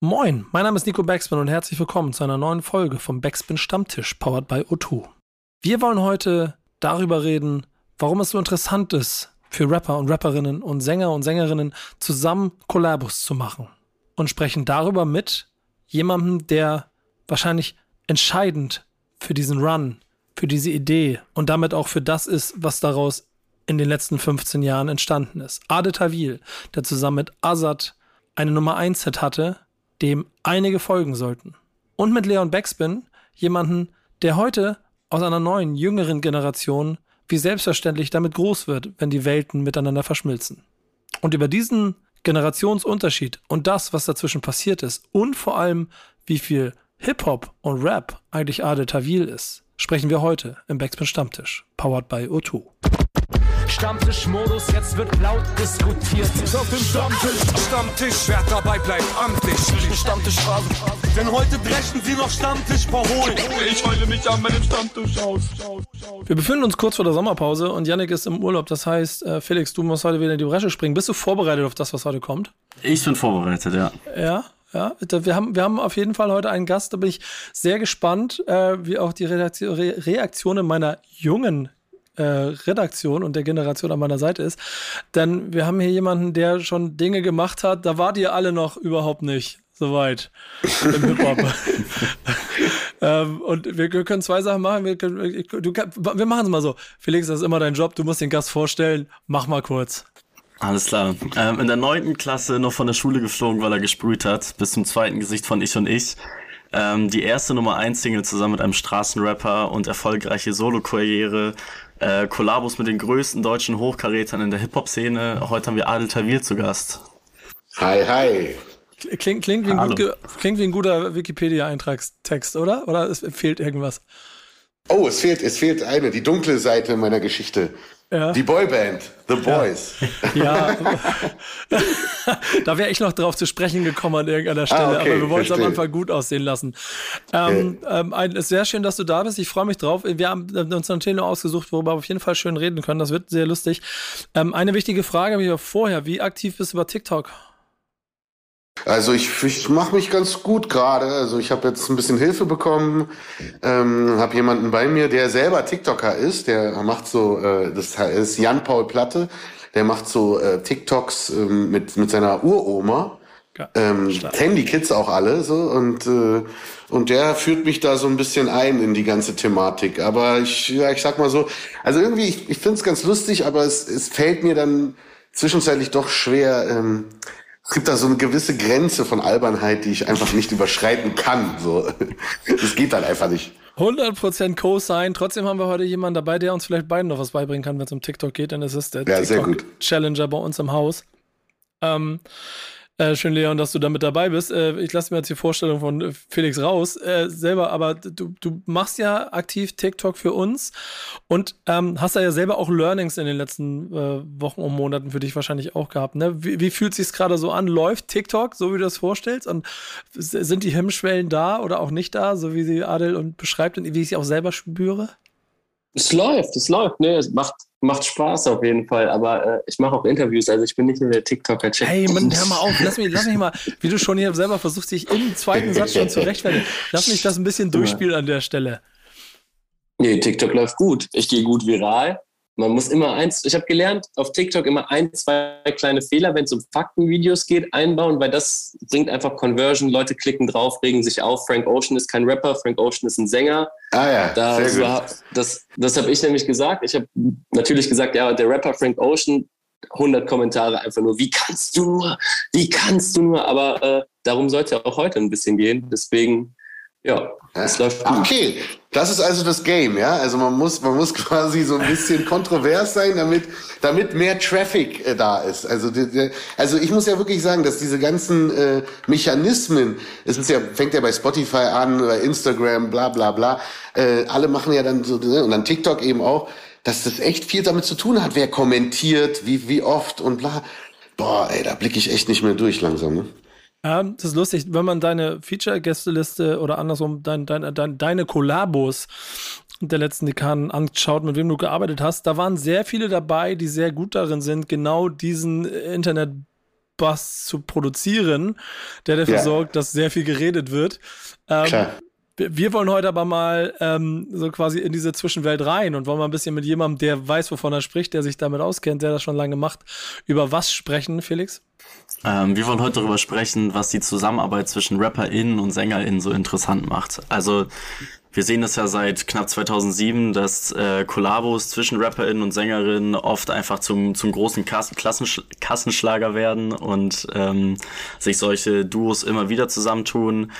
Moin, mein Name ist Nico Backspin und herzlich willkommen zu einer neuen Folge vom Backspin Stammtisch, powered by O2. Wir wollen heute darüber reden, warum es so interessant ist, für Rapper und Rapperinnen und Sänger und Sängerinnen zusammen Kollabos zu machen. Und sprechen darüber mit jemandem, der wahrscheinlich entscheidend für diesen Run, für diese Idee und damit auch für das ist, was daraus in den letzten 15 Jahren entstanden ist. Ade Tawil, der zusammen mit Azad eine Nummer 1 Hit hatte, dem einige folgen sollten. Und mit Leon Backspin jemanden, der heute aus einer neuen, jüngeren Generation wie selbstverständlich damit groß wird, wenn die Welten miteinander verschmilzen. Und über diesen Generationsunterschied und das, was dazwischen passiert ist und vor allem, wie viel Hip-Hop und Rap eigentlich Ade Tawil ist, sprechen wir heute im Backspin Stammtisch, powered by O2. Stammtischmodus, jetzt wird laut diskutiert. Ist auf dem Stammtisch, Stammtisch, wer dabei bleibt, amtlich. Stammtischphase, denn heute brechen sie noch Stammtisch verholen. Ich heule mich an meinem Stammtisch aus. Wir befinden uns kurz vor der Sommerpause und Yannick ist im Urlaub. Das heißt, äh, Felix, du musst heute wieder in die Bresche springen. Bist du vorbereitet auf das, was heute kommt? Ich bin vorbereitet, ja. Ja, ja, wir haben, wir haben auf jeden Fall heute einen Gast, da bin ich sehr gespannt, äh, wie auch die Reaktionen meiner jungen äh, Redaktion und der Generation an meiner Seite ist. Denn wir haben hier jemanden, der schon Dinge gemacht hat, da wart ihr alle noch überhaupt nicht so weit im Hip-Hop. ähm, und wir, wir, können zwei Sachen machen. Wir, können, du, wir machen es mal so. Felix, das ist immer dein Job. Du musst den Gast vorstellen. Mach mal kurz. Alles klar. Ähm, in der neunten Klasse noch von der Schule geflogen, weil er gesprüht hat. Bis zum zweiten Gesicht von Ich und Ich. Ähm, die erste Nummer 1 Single zusammen mit einem Straßenrapper und erfolgreiche Solo-Karriere äh, Kollabos mit den größten deutschen Hochkarätern in der Hip-Hop-Szene. Heute haben wir Adel Tawil zu Gast. Hi, hi. Klingt, klingt, wie, ein gut, klingt wie ein guter Wikipedia-Eintragstext, oder? Oder es fehlt irgendwas? Oh, es fehlt, es fehlt eine, die dunkle Seite meiner Geschichte. Ja. Die Boyband, The Boys. Ja, ja. da wäre ich noch drauf zu sprechen gekommen an irgendeiner Stelle, ah, okay, aber wir wollen es am Anfang gut aussehen lassen. Ähm, okay. ähm, ein, ist sehr schön, dass du da bist. Ich freue mich drauf. Wir haben uns ein Thema ausgesucht, worüber wir auf jeden Fall schön reden können. Das wird sehr lustig. Ähm, eine wichtige Frage habe ich vorher. Wie aktiv bist du über TikTok? Also ich, ich mache mich ganz gut gerade. Also ich habe jetzt ein bisschen Hilfe bekommen, ähm, habe jemanden bei mir, der selber TikToker ist. Der macht so, äh, das ist Jan Paul Platte. Der macht so äh, TikToks ähm, mit mit seiner Uroma. ähm, kennen die Kids auch alle so und äh, und der führt mich da so ein bisschen ein in die ganze Thematik. Aber ich ja ich sag mal so, also irgendwie ich, ich finde es ganz lustig, aber es es fällt mir dann zwischenzeitlich doch schwer. Ähm, es gibt da so eine gewisse Grenze von Albernheit, die ich einfach nicht überschreiten kann. So, das geht dann einfach nicht. 100% Co-Sign. Trotzdem haben wir heute jemanden dabei, der uns vielleicht beiden noch was beibringen kann, wenn es um TikTok geht. Denn es ist der ja, TikTok-Challenger bei uns im Haus. Ähm, äh, schön, Leon, dass du damit dabei bist. Äh, ich lasse mir jetzt die Vorstellung von äh, Felix raus äh, selber, aber du, du machst ja aktiv TikTok für uns und ähm, hast da ja selber auch Learnings in den letzten äh, Wochen und Monaten für dich wahrscheinlich auch gehabt. Ne? Wie, wie fühlt sich gerade so an? Läuft TikTok, so wie du das vorstellst? Und sind die Hemmschwellen da oder auch nicht da, so wie sie Adel und beschreibt und wie ich sie auch selber spüre? Es läuft, es läuft. Ne, es macht macht Spaß auf jeden Fall, aber äh, ich mache auch Interviews, also ich bin nicht nur der TikToker. -Check. Hey, Mann, hör mal auf, lass mich, lass mich mal, wie du schon hier selber versuchst, dich im zweiten Satz schon zu rechtfertigen, lass mich das ein bisschen durchspielen an der Stelle. Nee, TikTok läuft gut. Ich gehe gut viral. Man muss immer eins, ich habe gelernt, auf TikTok immer ein, zwei kleine Fehler, wenn es um Faktenvideos geht, einbauen, weil das bringt einfach Conversion. Leute klicken drauf, regen sich auf. Frank Ocean ist kein Rapper, Frank Ocean ist ein Sänger. Ah ja, da, sehr so, gut. Das, das habe ich nämlich gesagt. Ich habe natürlich gesagt, ja, der Rapper Frank Ocean, 100 Kommentare einfach nur, wie kannst du nur, wie kannst du nur, aber äh, darum sollte auch heute ein bisschen gehen. Deswegen ja, es läuft gut. Okay, das ist also das Game, ja. Also man muss, man muss quasi so ein bisschen kontrovers sein, damit, damit mehr Traffic äh, da ist. Also, die, die, also ich muss ja wirklich sagen, dass diese ganzen äh, Mechanismen, es ist ja, fängt ja bei Spotify an, bei Instagram, bla bla bla, äh, alle machen ja dann so, ne, und dann TikTok eben auch, dass das echt viel damit zu tun hat, wer kommentiert, wie, wie oft und bla. Boah, ey, da blicke ich echt nicht mehr durch langsam. Ne? Ja, das ist lustig, wenn man deine Feature-Gästeliste oder andersrum dein, dein, dein, deine Kollabos der letzten Dekaden anschaut, mit wem du gearbeitet hast, da waren sehr viele dabei, die sehr gut darin sind, genau diesen Internet Bass zu produzieren, der dafür Ja. sorgt, dass sehr viel geredet wird. Ähm, Klar. wir, wir wollen heute aber mal ähm, so quasi in diese Zwischenwelt rein und wollen mal ein bisschen mit jemandem, der weiß, wovon er spricht, der sich damit auskennt, der das schon lange macht, über was sprechen, Felix? Ähm, wir wollen heute darüber sprechen, was die Zusammenarbeit zwischen RapperInnen und SängerInnen so interessant macht. Also wir sehen das ja seit knapp 2007, dass äh, Kollabos zwischen RapperInnen und SängerInnen oft einfach zum, zum großen Kass Kassenschlager werden und ähm, sich solche Duos immer wieder zusammentun.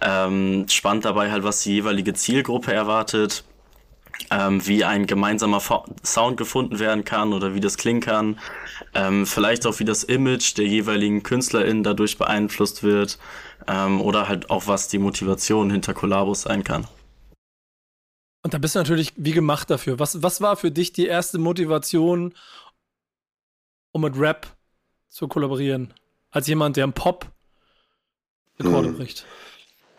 Ähm, spannend dabei halt, was die jeweilige Zielgruppe erwartet ähm, wie ein gemeinsamer Fo Sound gefunden werden kann oder wie das klingen kann. Ähm, vielleicht auch wie das Image der jeweiligen KünstlerInnen dadurch beeinflusst wird. Ähm, oder halt auch was die Motivation hinter Kollabos sein kann. Und da bist du natürlich wie gemacht dafür. Was, was war für dich die erste Motivation, um mit Rap zu kollaborieren? Als jemand, der im Pop Rekorde Hm. bricht.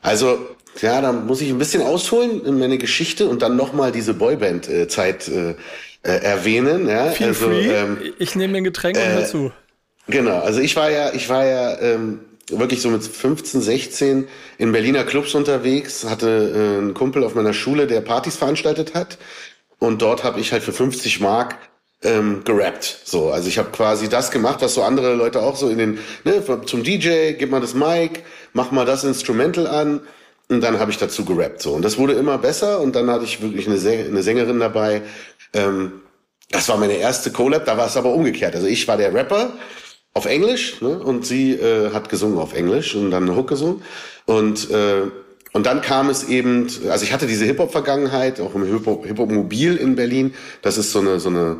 Also, ja, da muss ich ein bisschen ausholen in meine Geschichte und dann nochmal diese Boyband-Zeit äh, äh, erwähnen. Ja? Feel also, free. ähm, ich nehme ein Getränk und äh, hör zu. Genau, also ich war ja, ich war ja ähm, wirklich so mit 15, 16 in Berliner Clubs unterwegs, hatte äh, einen Kumpel auf meiner Schule, der Partys veranstaltet hat. Und dort habe ich halt für 50 Mark ähm, gerappt. So, also ich habe quasi das gemacht, was so andere Leute auch so in den, ne, zum DJ, gib mal das Mic, mach mal das Instrumental an. Und dann habe ich dazu gerappt. So. Und das wurde immer besser. Und dann hatte ich wirklich eine, Säng eine Sängerin dabei. Ähm, das war meine erste Collab, da war es aber umgekehrt. Also ich war der Rapper auf Englisch ne? und sie äh, hat gesungen auf Englisch und dann eine Hook gesungen. Und, äh, und dann kam es eben, also ich hatte diese Hip-Hop-Vergangenheit, auch im Hip-Hop- Hip-Hop-Mobil in Berlin. Das ist so eine, so eine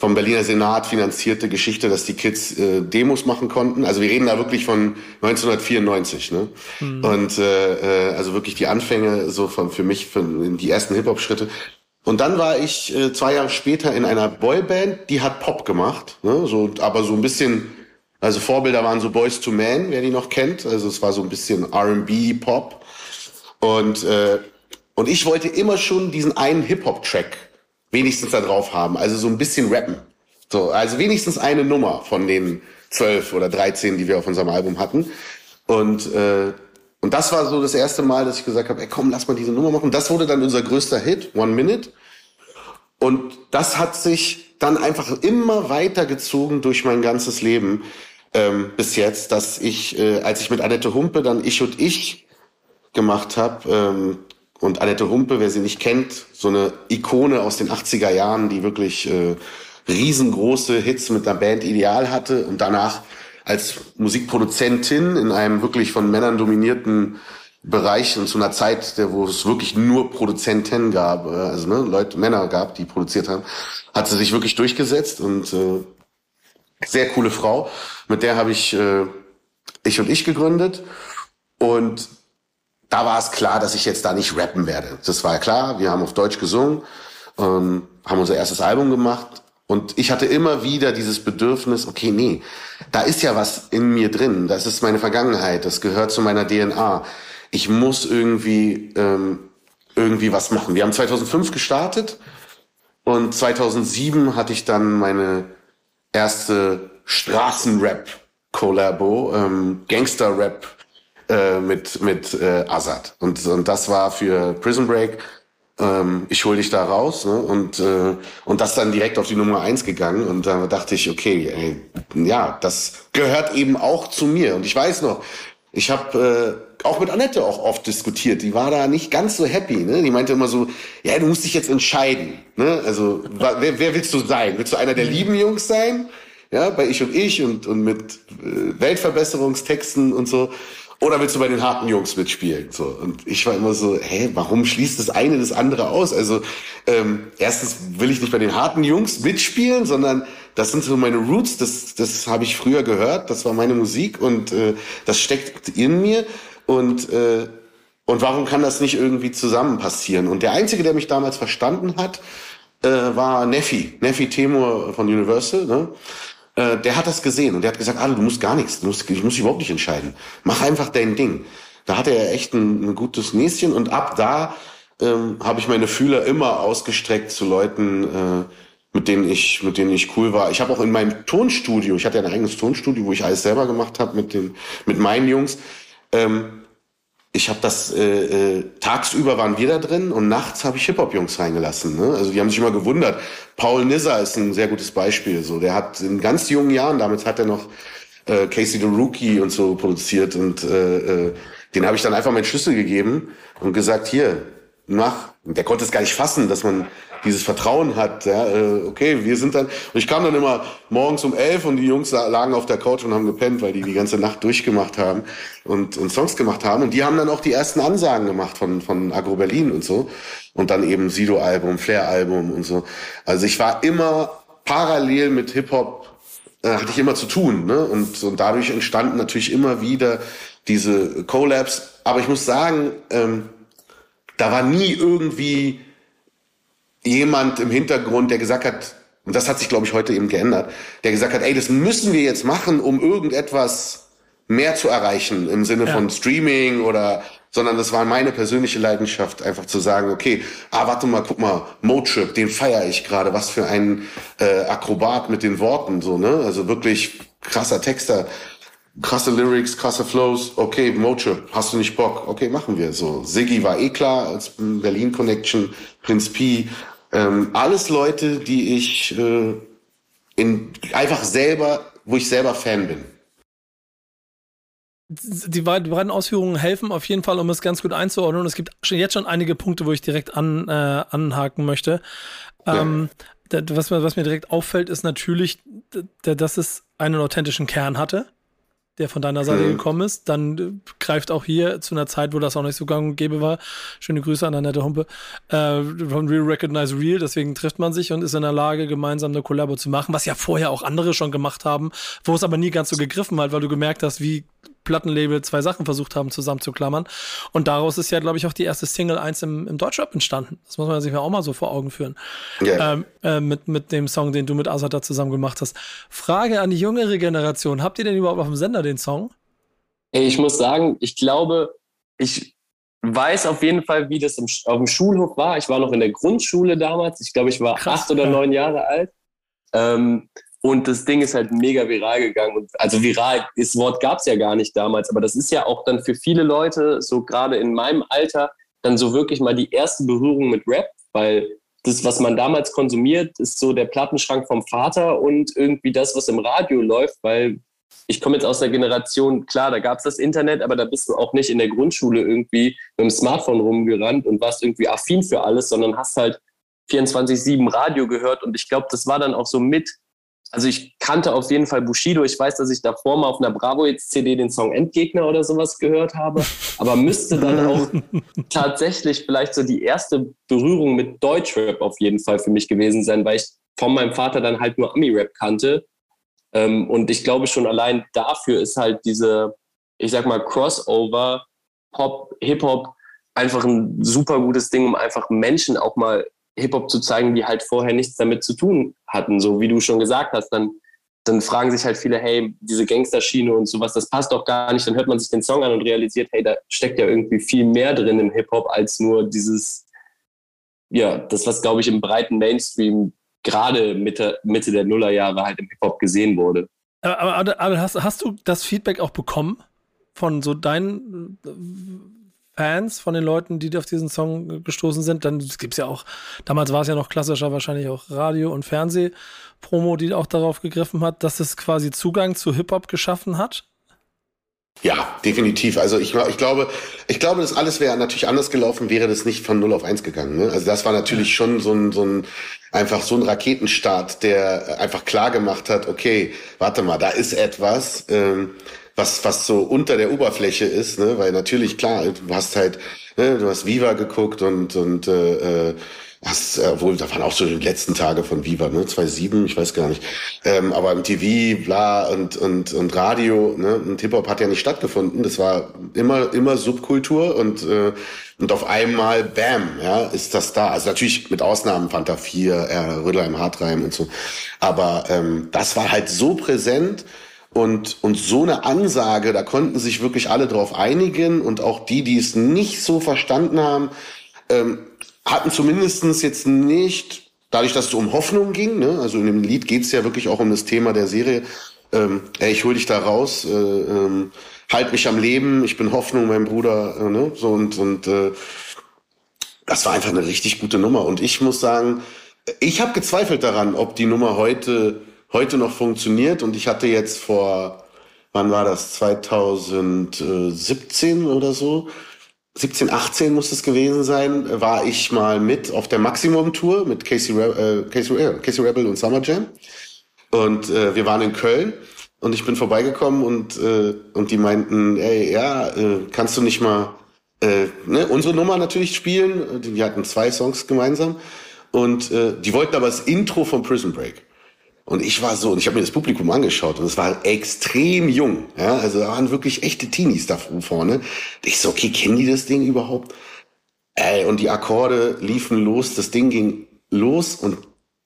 vom Berliner Senat finanzierte Geschichte, dass die Kids äh, Demos machen konnten. Also wir reden da wirklich von 1994, ne? Und äh, äh, also wirklich die Anfänge so von für mich für die ersten Hip-Hop-Schritte. Und dann war ich äh, zwei Jahre später in einer Boyband, die hat Pop gemacht, ne? so, aber so ein bisschen, also Vorbilder waren so Boys to Men, wer die noch kennt. Also es war so ein bisschen R&B, Pop. Und äh, und ich wollte immer schon diesen einen Hip-Hop-Track wenigstens da drauf haben, also so ein bisschen rappen. So, also wenigstens eine Nummer von den zwölf oder dreizehn, die wir auf unserem Album hatten. Und äh, und das war so das erste Mal, dass ich gesagt habe, ey komm, lass mal diese Nummer machen. Das wurde dann unser größter Hit, One Minute. Und das hat sich dann einfach immer weitergezogen durch mein ganzes Leben ähm, bis jetzt, dass ich, äh, als ich mit Annette Humpe dann Ich und Ich gemacht habe, ähm, und Annette Humpe, wer sie nicht kennt, so eine Ikone aus den 80er Jahren, die wirklich äh, riesengroße Hits mit der Band Ideal hatte und danach als Musikproduzentin in einem wirklich von Männern dominierten Bereich und zu einer Zeit, der, wo es wirklich nur Produzenten gab, äh, also ne, Leute, Männer gab, die produziert haben, hat sie sich wirklich durchgesetzt und äh, sehr coole Frau. Mit der habe ich äh, ich und ich gegründet und da war es klar, dass ich jetzt da nicht rappen werde. Das war klar. Wir haben auf Deutsch gesungen, ähm, haben unser erstes Album gemacht und ich hatte immer wieder dieses Bedürfnis, okay, nee, da ist ja was in mir drin. Das ist meine Vergangenheit. Das gehört zu meiner DNA. Ich muss irgendwie ähm, irgendwie was machen. Wir haben 2005 gestartet und 2007 hatte ich dann meine erste Straßenrap-Kollabo, ähm, Gangster-Rap äh, mit mit äh, Azad und und das war für Prison Break. Ähm, ich hol dich da raus ne? und äh, und das dann direkt auf die Nummer eins gegangen und da dachte ich okay ey, ja das gehört eben auch zu mir und ich weiß noch ich habe äh, auch mit Annette auch oft diskutiert. Die war da nicht ganz so happy. Ne? Die meinte immer so, ja, du musst dich jetzt entscheiden. Ne? Also, wer, wer willst du sein? Willst du einer der lieben Jungs sein? Ja, bei Ich und Ich und, und mit äh, Weltverbesserungstexten und so. Oder willst du bei den harten Jungs mitspielen? So. Und ich war immer so, hä, warum schließt das eine das andere aus? Also, ähm, erstens will ich nicht bei den harten Jungs mitspielen, sondern das sind so meine Roots, das, das habe ich früher gehört, das war meine Musik und äh, das steckt in mir. Und, äh, und warum kann das nicht irgendwie zusammen passieren? Und der Einzige, der mich damals verstanden hat, äh, war Neffi, Neffi Temur von Universal. Ne? Äh, der hat das gesehen und der hat gesagt, ah, du musst gar nichts, du musst, ich muss dich überhaupt nicht entscheiden. Mach einfach dein Ding. Da hatte er echt ein, ein gutes Näschen und ab da ähm, habe ich meine Fühler immer ausgestreckt zu Leuten, äh, mit denen ich, mit denen ich cool war. Ich habe auch in meinem Tonstudio, ich hatte ja ein eigenes Tonstudio, wo ich alles selber gemacht habe mit den, mit meinen Jungs. Ähm, ich habe das äh, äh, tagsüber waren wir da drin und nachts habe ich Hip-Hop-Jungs reingelassen. Ne? Also die haben sich immer gewundert. Paul Nizza ist ein sehr gutes Beispiel. So, der hat in ganz jungen Jahren, damals hat er noch äh, Casey the Rookie und so produziert und äh, äh, den habe ich dann einfach meinen Schlüssel gegeben und gesagt, hier, Und der konnte es gar nicht fassen, dass man dieses Vertrauen hat. Ja, äh, okay, wir sind dann. Und ich kam dann immer morgens um elf und die Jungs lagen auf der Couch und haben gepennt, weil die die ganze Nacht durchgemacht haben und, und Songs gemacht haben. Und die haben dann auch die ersten Ansagen gemacht von, von Agro Berlin und so. Und dann eben Sido-Album, Flair-Album und so. Also ich war immer parallel mit Hip-Hop, äh, hatte ich immer zu tun. Ne? Und, und dadurch entstanden natürlich immer wieder diese Collabs. Aber ich muss sagen, ähm, da war nie irgendwie jemand im Hintergrund, der gesagt hat, und das hat sich, glaube ich, heute eben geändert, der gesagt hat, ey, das müssen wir jetzt machen, um irgendetwas mehr zu erreichen im Sinne ja. von Streaming oder, sondern das war meine persönliche Leidenschaft, einfach zu sagen, okay, ah, warte mal, guck mal, Motrip, den feiere ich gerade, was für ein äh, Akrobat mit den Worten, so, ne? Also wirklich krasser Texter, krasse Lyrics, krasse Flows, okay, Motrip, hast du nicht Bock? Okay, machen wir so. Siggi war eh klar als Berlin Connection, Prinz P, ähm, alles Leute, die ich äh, in, einfach selber, wo ich selber Fan bin. Die beiden Ausführungen helfen auf jeden Fall, um es ganz gut einzuordnen. Und es gibt schon jetzt schon einige Punkte, wo ich direkt an, äh, anhaken möchte. Ähm, ja. was, was mir direkt auffällt, ist natürlich, dass es einen authentischen Kern hatte der von deiner Seite mhm. gekommen ist, dann äh, greift auch hier zu einer Zeit, wo das auch nicht so gang und gäbe war. Schöne Grüße an Annette Humpe. Äh, von Real Recognize Real, deswegen trifft man sich und ist in der Lage, gemeinsam eine Kollabo zu machen, was ja vorher auch andere schon gemacht haben, wo es aber nie ganz so gegriffen hat, weil du gemerkt hast, wie Plattenlabel zwei Sachen versucht haben zusammenzuklammern. Und daraus ist ja, glaube ich, auch die erste Single 1 im, im Deutschrap entstanden. Das muss man sich ja auch mal so vor Augen führen. Yeah. Ähm, äh, mit, mit dem Song, den du mit Azad zusammen gemacht hast. Frage an die jüngere Generation. Habt ihr denn überhaupt auf dem Sender den Song? Ey, ich muss sagen, ich glaube, ich weiß auf jeden Fall, wie das im, auf dem Schulhof war. Ich war noch in der Grundschule damals. Ich glaube, ich war Krass, acht oder neun Jahre alt. Ähm, und das Ding ist halt mega viral gegangen. Und also viral, das Wort gab es ja gar nicht damals, aber das ist ja auch dann für viele Leute, so gerade in meinem Alter, dann so wirklich mal die erste Berührung mit Rap, weil das, was man damals konsumiert, ist so der Plattenschrank vom Vater und irgendwie das, was im Radio läuft, weil ich komme jetzt aus der Generation, klar, da gab es das Internet, aber da bist du auch nicht in der Grundschule irgendwie mit dem Smartphone rumgerannt und warst irgendwie affin für alles, sondern hast halt 24-7 Radio gehört und ich glaube, das war dann auch so mit also ich kannte auf jeden Fall Bushido. Ich weiß, dass ich davor mal auf einer Bravo jetzt CD den Song Endgegner oder sowas gehört habe, aber müsste dann auch tatsächlich vielleicht so die erste Berührung mit Deutschrap auf jeden Fall für mich gewesen sein, weil ich von meinem Vater dann halt nur Ami-Rap kannte. Ähm, und ich glaube schon allein dafür ist halt diese, ich sag mal, Crossover, Pop, Hip-Hop einfach ein super gutes Ding, um einfach Menschen auch mal Hip-Hop zu zeigen, die halt vorher nichts damit zu tun hatten. So wie du schon gesagt hast, dann, dann fragen sich halt viele, hey, diese Gangsterschiene und sowas, das passt doch gar nicht. Dann hört man sich den Song an und realisiert, hey, da steckt ja irgendwie viel mehr drin im Hip-Hop als nur dieses, ja, das, was, glaube ich, im breiten Mainstream gerade Mitte, Mitte der Nullerjahre halt im Hip-Hop gesehen wurde. Aber, aber, aber hast, hast du das Feedback auch bekommen von so deinen Fans von den Leuten, die auf diesen Song gestoßen sind. Dann gibt es ja auch, damals war es ja noch klassischer, wahrscheinlich auch Radio- und Fernsehpromo, die auch darauf gegriffen hat, dass es quasi Zugang zu Hip-Hop geschaffen hat. Ja, definitiv. Also ich, ich glaube, ich glaube, das alles wäre natürlich anders gelaufen, wäre das nicht von 0 auf 1 gegangen. Ne? Also das war natürlich schon so ein, so ein, einfach so ein Raketenstart, der einfach klar gemacht hat, okay, warte mal, da ist etwas. Ähm, was, was so unter der Oberfläche ist, ne? weil natürlich, klar, du hast halt, ne, du hast Viva geguckt und, und äh, hast, äh, wohl, da waren auch so die letzten Tage von Viva, ne, 2007, ich weiß gar nicht. Ähm, aber im TV, bla und, und, und Radio, ne, und Hip-Hop hat ja nicht stattgefunden. Das war immer, immer Subkultur und, äh, und auf einmal, bam, ja, ist das da. Also natürlich mit Ausnahmen Fanta 4, äh, Rödelheim Hartreim und so. Aber ähm, das war halt so präsent und, und so eine Ansage, da konnten sich wirklich alle drauf einigen und auch die, die es nicht so verstanden haben, ähm, hatten zumindestens jetzt nicht dadurch, dass es um Hoffnung ging, ne? also in dem Lied geht es ja wirklich auch um das Thema der Serie, ähm, ey, ich hol dich da raus, äh, ähm, halt mich am Leben, ich bin Hoffnung, mein Bruder, äh, ne? so und, und äh, das war einfach eine richtig gute Nummer. Und ich muss sagen, ich habe gezweifelt daran, ob die Nummer heute, heute noch funktioniert. Und ich hatte jetzt vor, wann war das? 2017 oder so? 17, 18 muss es gewesen sein, war ich mal mit auf der Maximum-Tour mit Casey, Re äh, Casey, äh, Casey Rebel und Summer Jam. Und äh, wir waren in Köln und ich bin vorbeigekommen und, äh, und die meinten, ey, ja, äh, kannst du nicht mal äh, ne, unsere Nummer natürlich spielen. Die hatten zwei Songs gemeinsam. Und äh, die wollten aber das Intro von Prison Break. Und ich war so, und ich habe mir das Publikum angeschaut und es war extrem jung. Ja, also da waren wirklich echte Teenies da vorne. Ich so, okay, kennen die das Ding überhaupt? Ey, und die Akkorde liefen los, das Ding ging los und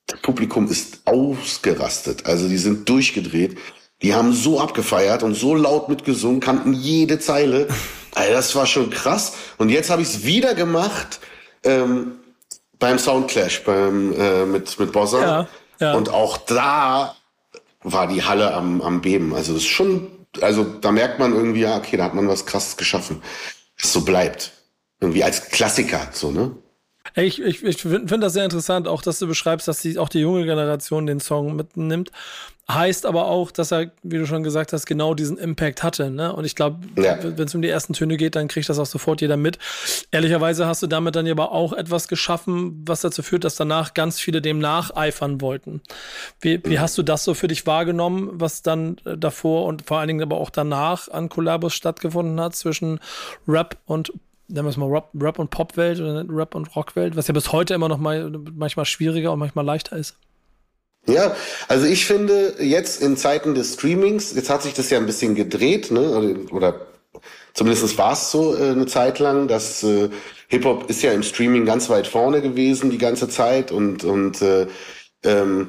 das Publikum ist ausgerastet. Also die sind durchgedreht. Die haben so abgefeiert und so laut mitgesungen, kannten jede Zeile. Also das war schon krass. Und jetzt habe ich es wieder gemacht ähm, beim Soundclash beim, äh, mit, mit Bossa. Ja, ja. Und auch da war die Halle am, am Beben. Also das ist schon, also da merkt man irgendwie, ja, okay, da hat man was krasses geschaffen. Das so bleibt. Irgendwie als Klassiker, so, ne? Ich, ich, ich finde das sehr interessant, auch dass du beschreibst, dass die, auch die junge Generation den Song mitnimmt. Heißt aber auch, dass er, wie du schon gesagt hast, genau diesen Impact hatte. Ne? Und ich glaube, ja. wenn es um die ersten Töne geht, dann kriegt das auch sofort jeder mit. Ehrlicherweise hast du damit dann aber auch etwas geschaffen, was dazu führt, dass danach ganz viele dem nacheifern wollten. Wie, wie hast du das so für dich wahrgenommen, was dann äh, davor und vor allen Dingen aber auch danach an Kollabos stattgefunden hat zwischen Rap und nennen wir es mal Rap, Rap und Popwelt oder Rap und Rockwelt, was ja bis heute immer noch mal manchmal schwieriger und manchmal leichter ist? Ja, also ich finde jetzt in Zeiten des Streamings, jetzt hat sich das ja ein bisschen gedreht, ne? Oder zumindest war es so äh, eine Zeit lang, dass äh, Hip-Hop ist ja im Streaming ganz weit vorne gewesen die ganze Zeit und und äh, ähm,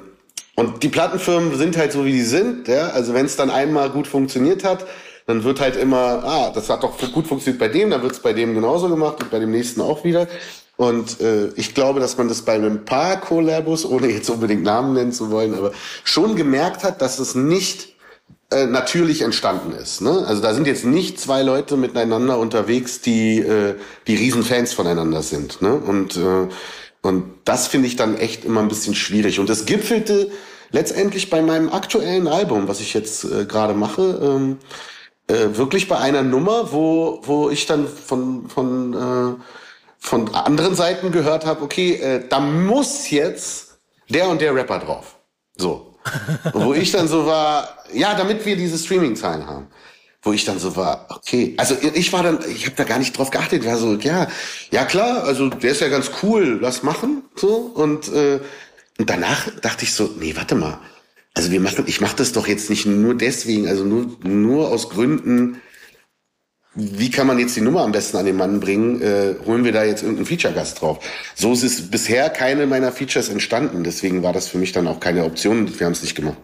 und die Plattenfirmen sind halt so wie die sind, ja. Also wenn es dann einmal gut funktioniert hat, dann wird halt immer, ah, das hat doch gut funktioniert bei dem, dann wird es bei dem genauso gemacht und bei dem nächsten auch wieder. Und äh, ich glaube, dass man das bei einem paar Kollabos, ohne jetzt unbedingt Namen nennen zu wollen, aber schon gemerkt hat, dass es nicht äh, natürlich entstanden ist. Ne? Also da sind jetzt nicht zwei Leute miteinander unterwegs, die äh, die Riesenfans voneinander sind. Ne? Und äh, und das finde ich dann echt immer ein bisschen schwierig. Und das gipfelte letztendlich bei meinem aktuellen Album, was ich jetzt äh, gerade mache, ähm, äh, wirklich bei einer Nummer, wo wo ich dann von von äh, von anderen Seiten gehört habe, okay, äh, da muss jetzt der und der Rapper drauf. So. Wo ich dann so war, ja, damit wir diese Streaming-Zahlen haben. Wo ich dann so war, okay, also ich war dann, ich habe da gar nicht drauf geachtet, ich war so, ja, ja klar, also der ist ja ganz cool, lass machen, so und äh, und danach dachte ich so, nee, warte mal, also wir machen, ich mache das doch jetzt nicht nur deswegen, also nur nur aus Gründen, wie kann man jetzt die Nummer am besten an den Mann bringen? Äh, holen wir da jetzt irgendeinen Feature-Gast drauf? So ist es bisher keine meiner Features entstanden. Deswegen war das für mich dann auch keine Option. Wir haben es nicht gemacht.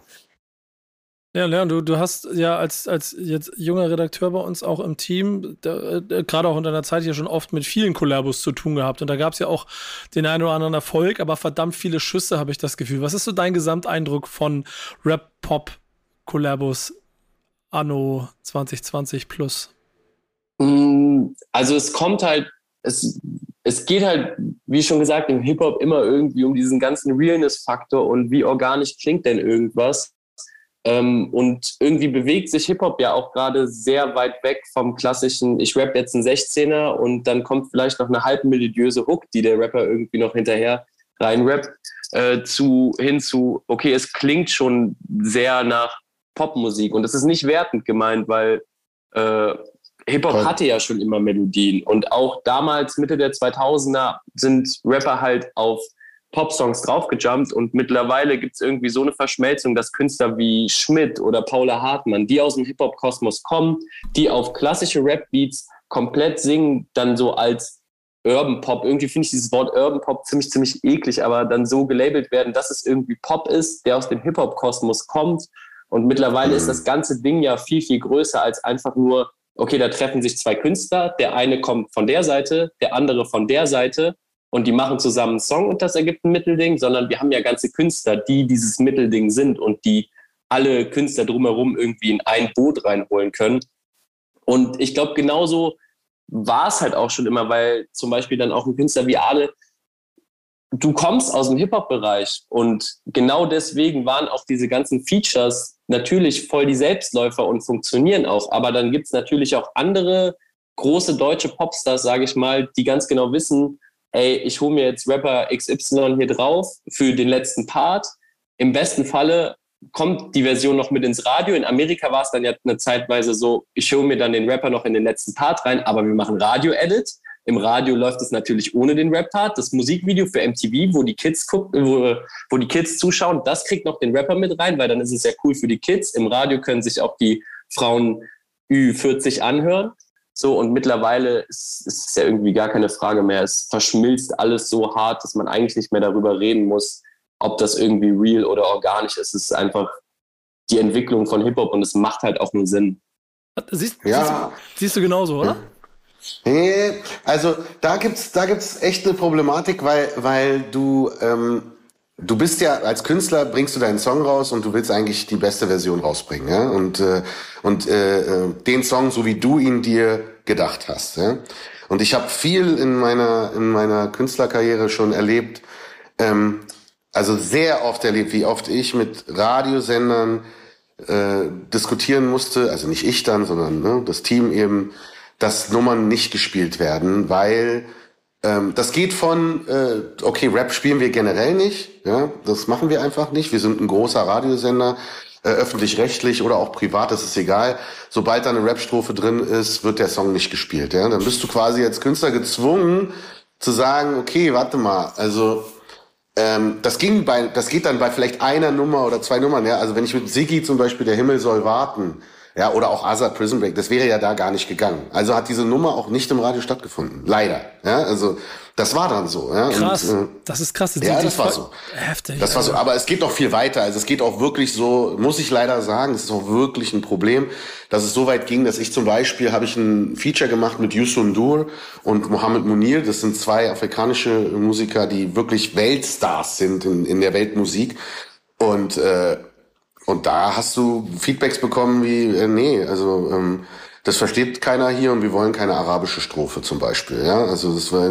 Ja, Leon, du, du hast ja als, als jetzt junger Redakteur bei uns auch im Team, äh, gerade auch in deiner Zeit hier schon oft mit vielen Kollabos zu tun gehabt. Und da gab es ja auch den einen oder anderen Erfolg, aber verdammt viele Schüsse, habe ich das Gefühl. Was ist so dein Gesamteindruck von Rap-Pop-Kollabos anno 2020 plus? Mm, also es kommt halt, es, es geht halt, wie schon gesagt, im Hip-Hop immer irgendwie um diesen ganzen Realness-Faktor und wie organisch klingt denn irgendwas. Ähm, und irgendwie bewegt sich Hip-Hop ja auch gerade sehr weit weg vom klassischen, ich rap jetzt einen 16er und dann kommt vielleicht noch eine halbmelodiöse Hook, die der Rapper irgendwie noch hinterher reinrappt, äh, zu, hin zu, okay, es klingt schon sehr nach Popmusik. Und das ist nicht wertend gemeint, weil äh, Hip-Hop hatte ja schon immer Melodien. Und auch damals, Mitte der 2000er, sind Rapper halt auf Pop-Songs draufgejumpt und mittlerweile gibt es irgendwie so eine Verschmelzung, dass Künstler wie Schmidt oder Paula Hartmann, die aus dem Hip-Hop-Kosmos kommen, die auf klassische Rap-Beats komplett singen, dann so als Urban Pop. Irgendwie finde ich dieses Wort Urban Pop ziemlich, ziemlich eklig, aber dann so gelabelt werden, dass es irgendwie Pop ist, der aus dem Hip-Hop-Kosmos kommt. Und mittlerweile mhm. ist das ganze Ding ja viel, viel größer als einfach nur okay, da treffen sich zwei Künstler, der eine kommt von der Seite, der andere von der Seite und die machen zusammen einen Song und das ergibt ein Mittelding, sondern wir haben ja ganze Künstler, die dieses Mittelding sind und die alle Künstler drumherum irgendwie in ein Boot reinholen können. Und ich glaube, genauso war es halt auch schon immer, weil zum Beispiel dann auch ein Künstler wie Ale, du kommst aus dem Hip-Hop-Bereich und genau deswegen waren auch diese ganzen Features natürlich voll die Selbstläufer und funktionieren auch. Aber dann gibt es natürlich auch andere große deutsche Popstars, sage ich mal, die ganz genau wissen, ey, ich hole mir jetzt Rapper XY hier drauf für den letzten Part. Im besten Falle kommt die Version noch mit ins Radio. In Amerika war es dann ja eine Zeitweise so, ich hole mir dann den Rapper noch in den letzten Part rein, aber wir machen Radio-Edit. Im Radio läuft es natürlich ohne den Rap-Part. Das Musikvideo für MTV, wo die Kids gucken, wo, wo die Kids zuschauen, das kriegt noch den Rapper mit rein, weil dann ist es ja cool für die Kids. Im Radio können sich auch die Frauen Ü40 anhören. So, und mittlerweile ist, ist es ja irgendwie gar keine Frage mehr. Es verschmilzt alles so hart, dass man eigentlich nicht mehr darüber reden muss, ob das irgendwie real oder organisch ist. Es ist einfach die Entwicklung von Hip-Hop und es macht halt auch nur Sinn. Siehst, ja. siehst, siehst du genauso, oder? Nee, also da gibt's da gibt's echt eine Problematik, weil weil du ähm, du bist ja als Künstler bringst du deinen Song raus und du willst eigentlich die beste Version rausbringen, ja? Und äh, und äh, äh den Song so wie du ihn dir gedacht hast, ja? Und ich habe viel in meiner in meiner Künstlerkarriere schon erlebt, ähm, also sehr oft erlebt, wie oft ich mit Radiosendern äh, diskutieren musste, also nicht ich dann, sondern ne, das Team eben dass Nummern nicht gespielt werden, weil ähm, das geht von, äh, okay, Rap spielen wir generell nicht, ja, das machen wir einfach nicht. Wir sind ein großer Radiosender, äh, öffentlich-rechtlich oder auch privat, das ist egal. Sobald da eine Rap-Strophe drin ist, wird der Song nicht gespielt. Ja? Dann bist du quasi als Künstler gezwungen zu sagen, okay, warte mal, also ähm, das ging bei, das geht dann bei vielleicht einer Nummer oder zwei Nummern. Ja? Also wenn ich mit Siggi zum Beispiel, der Himmel soll warten, ja, oder auch Azad Prison Break, das wäre ja da gar nicht gegangen. Also hat diese Nummer auch nicht im Radio stattgefunden. Leider. Ja, also das war dann so. Ja? Krass. Und, äh, das ist krass. Das ja, das war so. Heftig. Das war so. Aber es geht noch viel weiter. Also es geht auch wirklich so, muss ich leider sagen, es ist auch wirklich ein Problem, dass es so weit ging, dass ich zum Beispiel habe ich ein Feature gemacht mit Yusun Dur und Mohammed Munir. Das sind zwei afrikanische Musiker, die wirklich Weltstars sind in, in der Weltmusik. Und äh, und da hast du Feedbacks bekommen wie, äh, nee, also ähm, das versteht keiner hier und wir wollen keine arabische Strophe zum Beispiel. Ja? Also das war,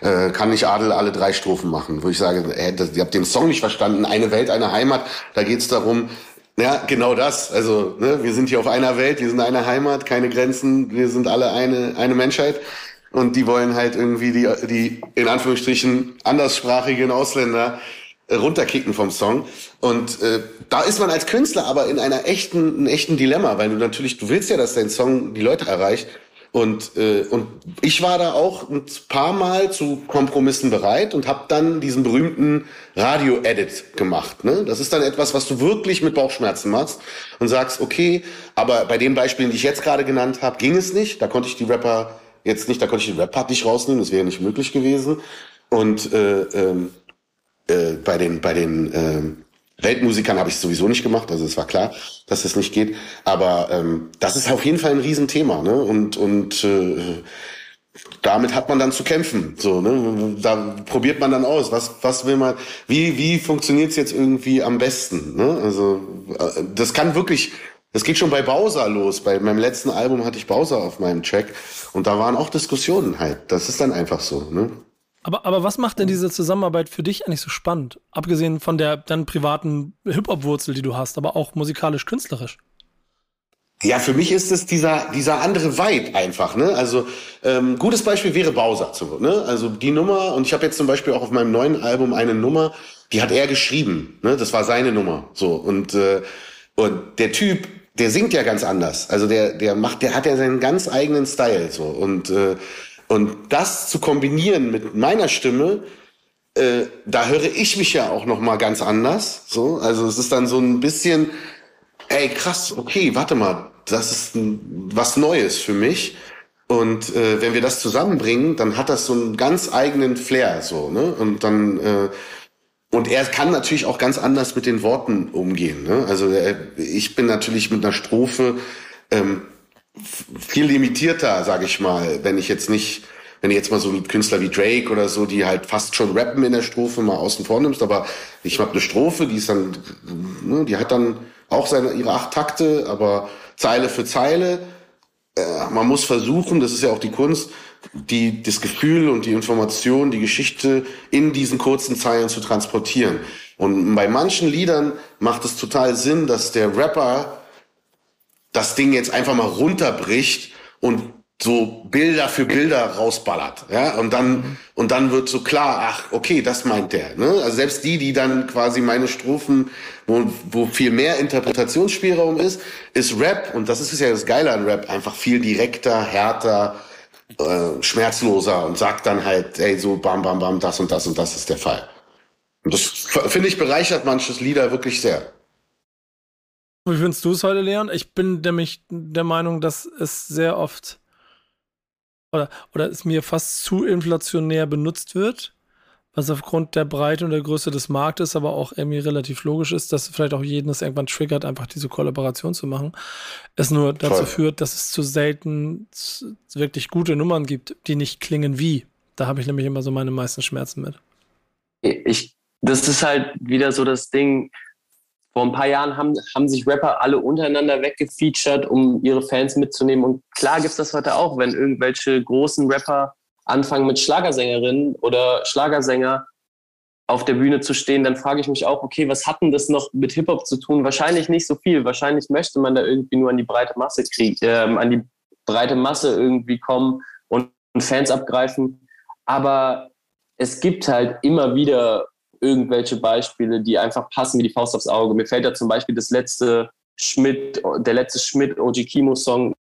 äh, kann nicht Adel alle drei Strophen machen, wo ich sage, äh, das, ihr habt den Song nicht verstanden, eine Welt, eine Heimat, da geht's darum, ja, genau das. Also, ne, wir sind hier auf einer Welt, wir sind eine Heimat, keine Grenzen, wir sind alle eine, eine Menschheit. Und die wollen halt irgendwie die, die in Anführungsstrichen anderssprachigen Ausländer runterkicken vom Song. Und äh, da ist man als Künstler aber in einer echten, einem echten Dilemma, weil du natürlich, du willst ja, dass dein Song die Leute erreicht. Und, äh, und ich war da auch ein paar Mal zu Kompromissen bereit und habe dann diesen berühmten Radio-Edit gemacht. Ne? Das ist dann etwas, was du wirklich mit Bauchschmerzen machst und sagst, okay, aber bei den Beispielen, die ich jetzt gerade genannt habe, ging es nicht. Da konnte ich die Rapper jetzt nicht, da konnte ich den Rap-Part nicht rausnehmen, das wäre nicht möglich gewesen. Und äh, ähm, äh, bei den, bei den äh, Weltmusikern habe ich es sowieso nicht gemacht, also es war klar, dass es nicht geht. Aber ähm, das ist auf jeden Fall ein Riesenthema, ne? Und, und äh, damit hat man dann zu kämpfen. So, ne? Da probiert man dann aus, was, was will man, wie, wie funktioniert's jetzt irgendwie am besten? Ne? Also äh, das kann wirklich, das geht schon bei Bowser los. Bei meinem letzten Album hatte ich Bowser auf meinem Track und da waren auch Diskussionen halt. Das ist dann einfach so. Ne? Aber, aber was macht denn diese Zusammenarbeit für dich eigentlich so spannend? Abgesehen von der dann privaten Hip-Hop-Wurzel, die du hast, aber auch musikalisch-künstlerisch. Ja, für mich ist es dieser, dieser andere Vibe einfach, ne? Also, ähm, gutes Beispiel wäre Bowser, ne? Also die Nummer, und ich habe jetzt zum Beispiel auch auf meinem neuen Album eine Nummer, die hat er geschrieben, ne? Das war seine Nummer. So. Und, äh, und der Typ, der singt ja ganz anders. Also der, der macht, der hat ja seinen ganz eigenen Style. So. Und äh, und das zu kombinieren mit meiner Stimme, äh, da höre ich mich ja auch noch mal ganz anders. So, also es ist dann so ein bisschen, ey krass, okay, warte mal, das ist ein, was Neues für mich. Und äh, wenn wir das zusammenbringen, dann hat das so einen ganz eigenen Flair, so ne. Und dann äh, und er kann natürlich auch ganz anders mit den Worten umgehen. Ne? Also äh, ich bin natürlich mit einer Strophe ähm, viel limitierter, sage ich mal, wenn ich jetzt nicht wenn du jetzt mal so Künstler wie Drake oder so, die halt fast schon rappen in der Strophe mal außen vor nimmst, aber ich habe eine Strophe, die ist dann, ne, die hat dann auch seine, ihre acht Takte, aber Zeile für Zeile. Äh, man muss versuchen, das ist ja auch die Kunst, die, das Gefühl und die Information, die Geschichte in diesen kurzen Zeilen zu transportieren. Und bei manchen Liedern macht es total Sinn, dass der Rapper das Ding jetzt einfach mal runterbricht und so Bilder für Bilder rausballert, ja, und dann und dann wird so klar, ach, okay, das meint der, ne? Also selbst die, die dann quasi meine Strophen, wo, wo viel mehr Interpretationsspielraum ist, ist Rap und das ist ja das Geile an Rap, einfach viel direkter, härter, äh, schmerzloser und sagt dann halt, ey, so bam bam bam, das und das und das ist der Fall. Und das finde ich bereichert manches Lieder wirklich sehr. Wie findest du es heute, Leon? Ich bin nämlich der Meinung, dass es sehr oft oder, oder es mir fast zu inflationär benutzt wird, was aufgrund der Breite und der Größe des Marktes aber auch irgendwie relativ logisch ist, dass vielleicht auch jeden das irgendwann triggert, einfach diese Kollaboration zu machen. Es nur dazu Voll. führt, dass es zu selten wirklich gute Nummern gibt, die nicht klingen wie. Da habe ich nämlich immer so meine meisten Schmerzen mit. Ich, das ist halt wieder so das Ding, vor ein paar Jahren haben, haben sich Rapper alle untereinander weggefeatured, um ihre Fans mitzunehmen. Und klar gibt es das heute auch, wenn irgendwelche großen Rapper anfangen mit Schlagersängerinnen oder Schlagersänger auf der Bühne zu stehen, dann frage ich mich auch, okay, was hat denn das noch mit Hip-Hop zu tun? Wahrscheinlich nicht so viel. Wahrscheinlich möchte man da irgendwie nur an die breite Masse kriegen, äh, an die breite Masse irgendwie kommen und Fans abgreifen. Aber es gibt halt immer wieder irgendwelche Beispiele, die einfach passen wie die Faust aufs Auge. Mir fällt da zum Beispiel das letzte Schmidt, der letzte Schmidt OG Kimo Song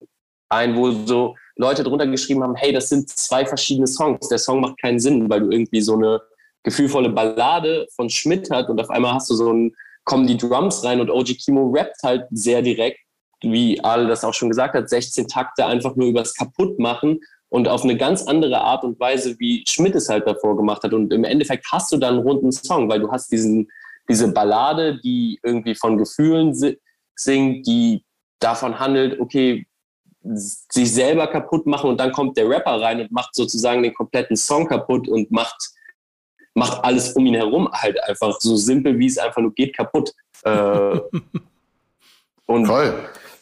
ein, wo so Leute drunter geschrieben haben, hey, das sind zwei verschiedene Songs. Der Song macht keinen Sinn, weil du irgendwie so eine gefühlvolle Ballade von Schmidt hat und auf einmal hast du so ein, kommen die Drums rein und OG Kimo rappt halt sehr direkt, wie Ale das auch schon gesagt hat, 16 Takte einfach nur übers Kaputtmachen und auf eine ganz andere Art und Weise, wie Schmidt es halt davor gemacht hat. Und im Endeffekt hast du dann einen runden Song, weil du hast diesen, diese Ballade, die irgendwie von Gefühlen singt, die davon handelt, okay, sich selber kaputt machen und dann kommt der Rapper rein und macht sozusagen den kompletten Song kaputt und macht, macht alles um ihn herum halt einfach so simpel, wie es einfach nur geht, kaputt. Äh, und Voll.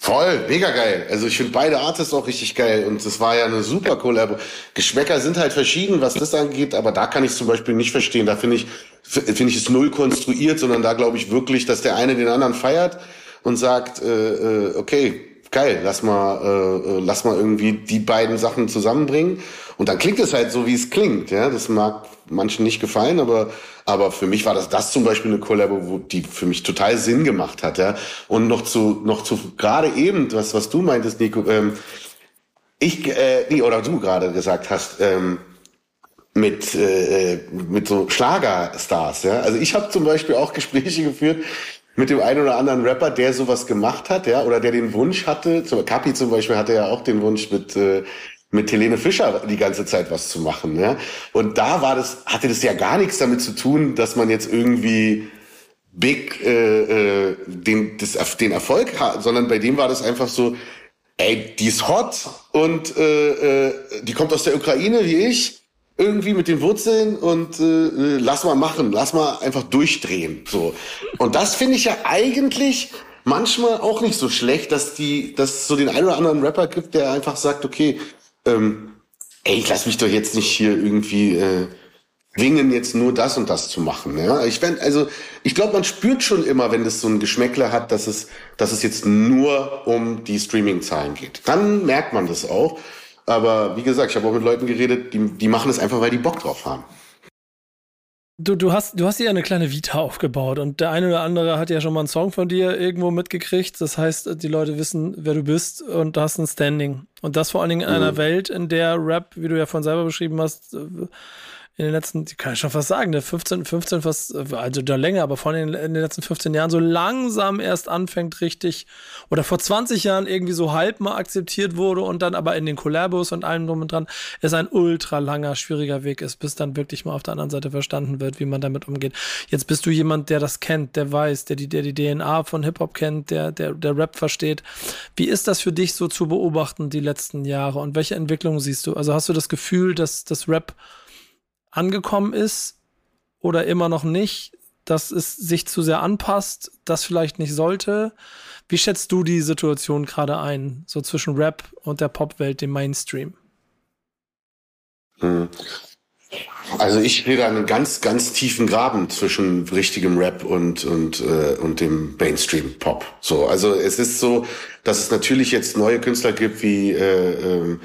Voll, mega geil. Also ich finde beide Artists auch richtig geil und es war ja eine super Collab. Geschmäcker sind halt verschieden, was das angeht, aber da kann ich zum Beispiel nicht verstehen. Da finde ich, finde ich es null konstruiert, sondern da glaube ich wirklich, dass der eine den anderen feiert und sagt, äh, äh, okay, geil, lass mal, äh, äh lass mal irgendwie die beiden Sachen zusammenbringen. Und dann klingt es halt so, wie es klingt. Ja, das mag manchen nicht gefallen, aber aber für mich war das das zum Beispiel eine Kollabo, wo die für mich total Sinn gemacht hat. Ja. Und noch zu noch zu gerade eben was was du meintest, Nico. Ähm, ich äh, nee, oder du gerade gesagt hast. Ähm, mit äh, mit so Schlagerstars, ja. Also ich habe zum Beispiel auch Gespräche geführt mit dem einen oder anderen Rapper, der sowas gemacht hat, ja, oder der den Wunsch hatte. Kapi zum Beispiel hatte ja auch den Wunsch mit äh, mit Helene Fischer die ganze Zeit was zu machen. Ja? Und da war das, hatte das ja gar nichts damit zu tun, dass man jetzt irgendwie big äh, äh, den, das, den Erfolg hat, sondern bei dem war das einfach so, ey, die ist hot und äh, äh, die kommt aus der Ukraine wie ich, irgendwie mit den Wurzeln und äh, äh lass mal machen, lass mal einfach durchdrehen. So. Und das finde ich ja eigentlich manchmal auch nicht so schlecht, dass die, dass es so den einen oder anderen Rapper gibt, der einfach sagt, okay, ähm, ey, ich lass mich doch jetzt nicht hier irgendwie äh, zwingen, jetzt nur das und das zu machen. Ja? Ich fänd, also ich glaube, man spürt schon immer, wenn das so ein Geschmäckler hat, dass es, dass es jetzt nur um die Streaming-Zahlen geht. Dann merkt man das auch. Aber wie gesagt, ich habe auch mit Leuten geredet, die, die machen es einfach, weil die Bock drauf haben. Du, du, hast, du hast ja eine kleine Vita aufgebaut und der eine oder andere hat ja schon mal einen Song von dir irgendwo mitgekriegt. Das heißt, die Leute wissen, wer du bist und du hast ein Standing. Und das vor allen Dingen in mhm. einer Welt, in der Rap, wie du ja von selber beschrieben hast, in den letzten, kann ich schon fast sagen, ne, 15, 15 fast, also da länger, aber vor allem in den letzten 15 Jahren so langsam erst anfängt richtig, oder vor 20 Jahren irgendwie so halb mal akzeptiert wurde und dann aber in den Collabos und allem drum und dran, es ein ultra langer, schwieriger Weg ist, bis dann wirklich mal auf der anderen Seite verstanden wird, wie man damit umgeht. Jetzt bist du jemand, der das kennt, der weiß, der die, der die DNA von Hip-Hop kennt, der, der, der Rap versteht. Wie ist das für dich so zu beobachten, die letzten Jahre und welche Entwicklungen siehst du? Also hast du das Gefühl, dass das Rap angekommen ist oder immer noch nicht, dass es sich zu sehr anpasst, das vielleicht nicht sollte. Wie schätzt du die Situation gerade ein, so zwischen Rap und der Popwelt, dem Mainstream? Hm. Also ich sehe da einen ganz, ganz tiefen Graben zwischen richtigem Rap und und äh, und dem Mainstream Pop. So, also es ist so, dass es natürlich jetzt neue Künstler gibt wie äh, äh,